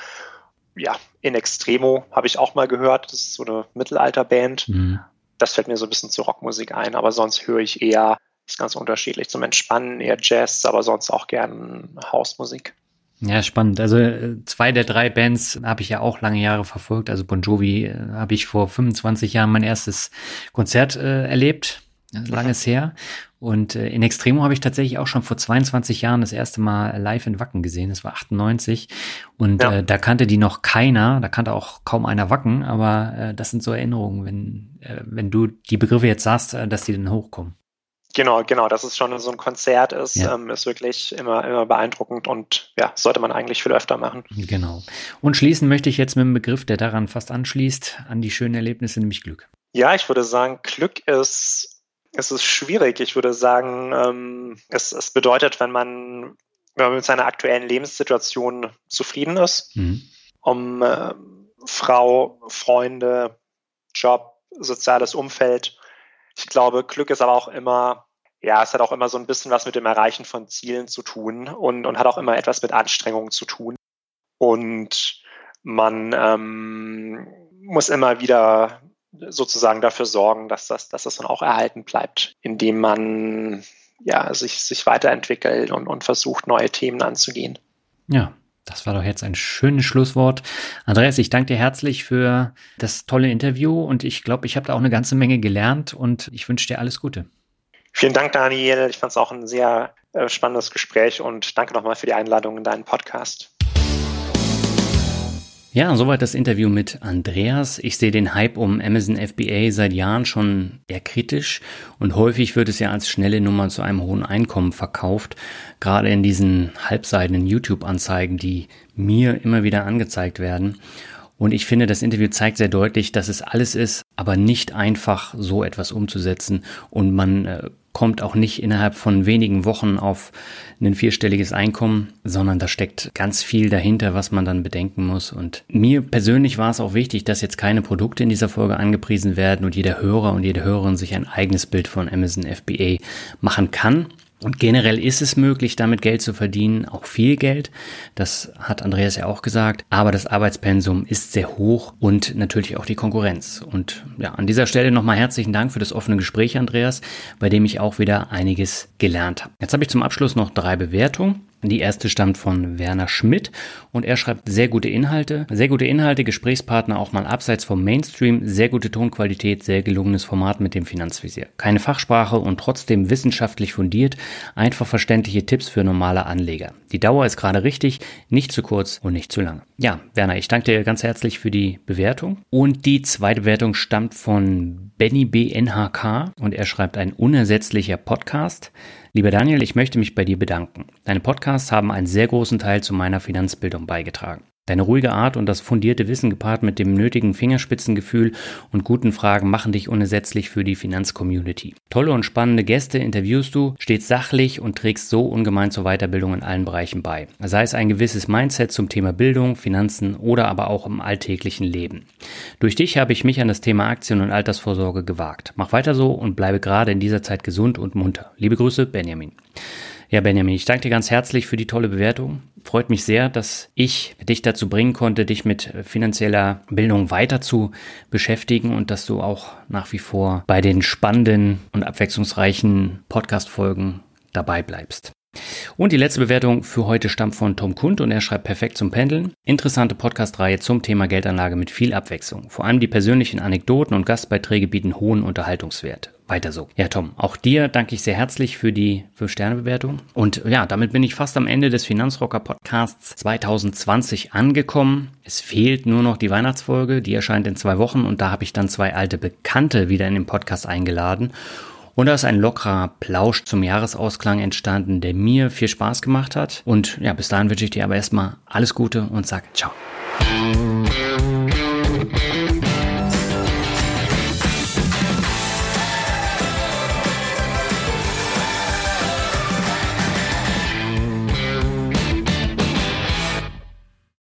Ja, in Extremo habe ich auch mal gehört. Das ist so eine Mittelalterband. Mhm. Das fällt mir so ein bisschen zur Rockmusik ein, aber sonst höre ich eher, ist ganz unterschiedlich, zum Entspannen eher Jazz, aber sonst auch gern Hausmusik. Ja, spannend. Also äh, zwei der drei Bands habe ich ja auch lange Jahre verfolgt. Also Bon Jovi äh, habe ich vor 25 Jahren mein erstes Konzert äh, erlebt langes her. Und äh, in Extremo habe ich tatsächlich auch schon vor 22 Jahren das erste Mal live in Wacken gesehen. Das war 98. Und ja. äh, da kannte die noch keiner, da kannte auch kaum einer Wacken, aber äh, das sind so Erinnerungen, wenn, äh, wenn du die Begriffe jetzt sagst, äh, dass die dann hochkommen. Genau, genau, dass es schon so ein Konzert ist, ja. ähm, ist wirklich immer, immer beeindruckend und ja, sollte man eigentlich viel öfter machen. Genau. Und schließen möchte ich jetzt mit einem Begriff, der daran fast anschließt, an die schönen Erlebnisse, nämlich Glück. Ja, ich würde sagen, Glück ist es ist schwierig. Ich würde sagen, ähm, es, es bedeutet, wenn man, wenn man mit seiner aktuellen Lebenssituation zufrieden ist, mhm. um äh, Frau, Freunde, Job, soziales Umfeld. Ich glaube, Glück ist aber auch immer, ja, es hat auch immer so ein bisschen was mit dem Erreichen von Zielen zu tun und, und hat auch immer etwas mit Anstrengungen zu tun. Und man ähm, muss immer wieder sozusagen dafür sorgen, dass das, dass das dann auch erhalten bleibt, indem man ja, sich, sich weiterentwickelt und, und versucht, neue Themen anzugehen. Ja, das war doch jetzt ein schönes Schlusswort. Andreas, ich danke dir herzlich für das tolle Interview und ich glaube, ich habe da auch eine ganze Menge gelernt und ich wünsche dir alles Gute. Vielen Dank, Daniel. Ich fand es auch ein sehr äh, spannendes Gespräch und danke nochmal für die Einladung in deinen Podcast. Ja, soweit das Interview mit Andreas. Ich sehe den Hype um Amazon FBA seit Jahren schon eher kritisch und häufig wird es ja als schnelle Nummer zu einem hohen Einkommen verkauft, gerade in diesen halbseidenen YouTube-Anzeigen, die mir immer wieder angezeigt werden. Und ich finde, das Interview zeigt sehr deutlich, dass es alles ist, aber nicht einfach so etwas umzusetzen und man äh, kommt auch nicht innerhalb von wenigen Wochen auf ein vierstelliges Einkommen, sondern da steckt ganz viel dahinter, was man dann bedenken muss. Und mir persönlich war es auch wichtig, dass jetzt keine Produkte in dieser Folge angepriesen werden und jeder Hörer und jede Hörerin sich ein eigenes Bild von Amazon FBA machen kann. Und generell ist es möglich, damit Geld zu verdienen, auch viel Geld. Das hat Andreas ja auch gesagt. Aber das Arbeitspensum ist sehr hoch und natürlich auch die Konkurrenz. Und ja, an dieser Stelle nochmal herzlichen Dank für das offene Gespräch, Andreas, bei dem ich auch wieder einiges gelernt habe. Jetzt habe ich zum Abschluss noch drei Bewertungen. Die erste stammt von Werner Schmidt und er schreibt sehr gute Inhalte, sehr gute Inhalte, Gesprächspartner auch mal abseits vom Mainstream, sehr gute Tonqualität, sehr gelungenes Format mit dem Finanzvisier. Keine Fachsprache und trotzdem wissenschaftlich fundiert, einfach verständliche Tipps für normale Anleger. Die Dauer ist gerade richtig, nicht zu kurz und nicht zu lang. Ja, Werner, ich danke dir ganz herzlich für die Bewertung. Und die zweite Bewertung stammt von Benny BNHK und er schreibt ein unersetzlicher Podcast. Lieber Daniel, ich möchte mich bei dir bedanken. Deine Podcasts haben einen sehr großen Teil zu meiner Finanzbildung beigetragen. Deine ruhige Art und das fundierte Wissen gepaart mit dem nötigen Fingerspitzengefühl und guten Fragen machen dich unersetzlich für die Finanzcommunity. Tolle und spannende Gäste interviewst du, stets sachlich und trägst so ungemein zur Weiterbildung in allen Bereichen bei. Sei es ein gewisses Mindset zum Thema Bildung, Finanzen oder aber auch im alltäglichen Leben. Durch dich habe ich mich an das Thema Aktien und Altersvorsorge gewagt. Mach weiter so und bleibe gerade in dieser Zeit gesund und munter. Liebe Grüße, Benjamin. Ja, Benjamin, ich danke dir ganz herzlich für die tolle Bewertung. Freut mich sehr, dass ich dich dazu bringen konnte, dich mit finanzieller Bildung weiter zu beschäftigen und dass du auch nach wie vor bei den spannenden und abwechslungsreichen Podcast-Folgen dabei bleibst. Und die letzte Bewertung für heute stammt von Tom Kund und er schreibt perfekt zum Pendeln. Interessante Podcast-Reihe zum Thema Geldanlage mit viel Abwechslung. Vor allem die persönlichen Anekdoten und Gastbeiträge bieten hohen Unterhaltungswert. Weiter so. Ja, Tom, auch dir danke ich sehr herzlich für die 5-Sterne-Bewertung. Und ja, damit bin ich fast am Ende des Finanzrocker Podcasts 2020 angekommen. Es fehlt nur noch die Weihnachtsfolge, die erscheint in zwei Wochen und da habe ich dann zwei alte Bekannte wieder in den Podcast eingeladen. Und da ist ein lockerer Plausch zum Jahresausklang entstanden, der mir viel Spaß gemacht hat. Und ja, bis dahin wünsche ich dir aber erstmal alles Gute und sag ciao.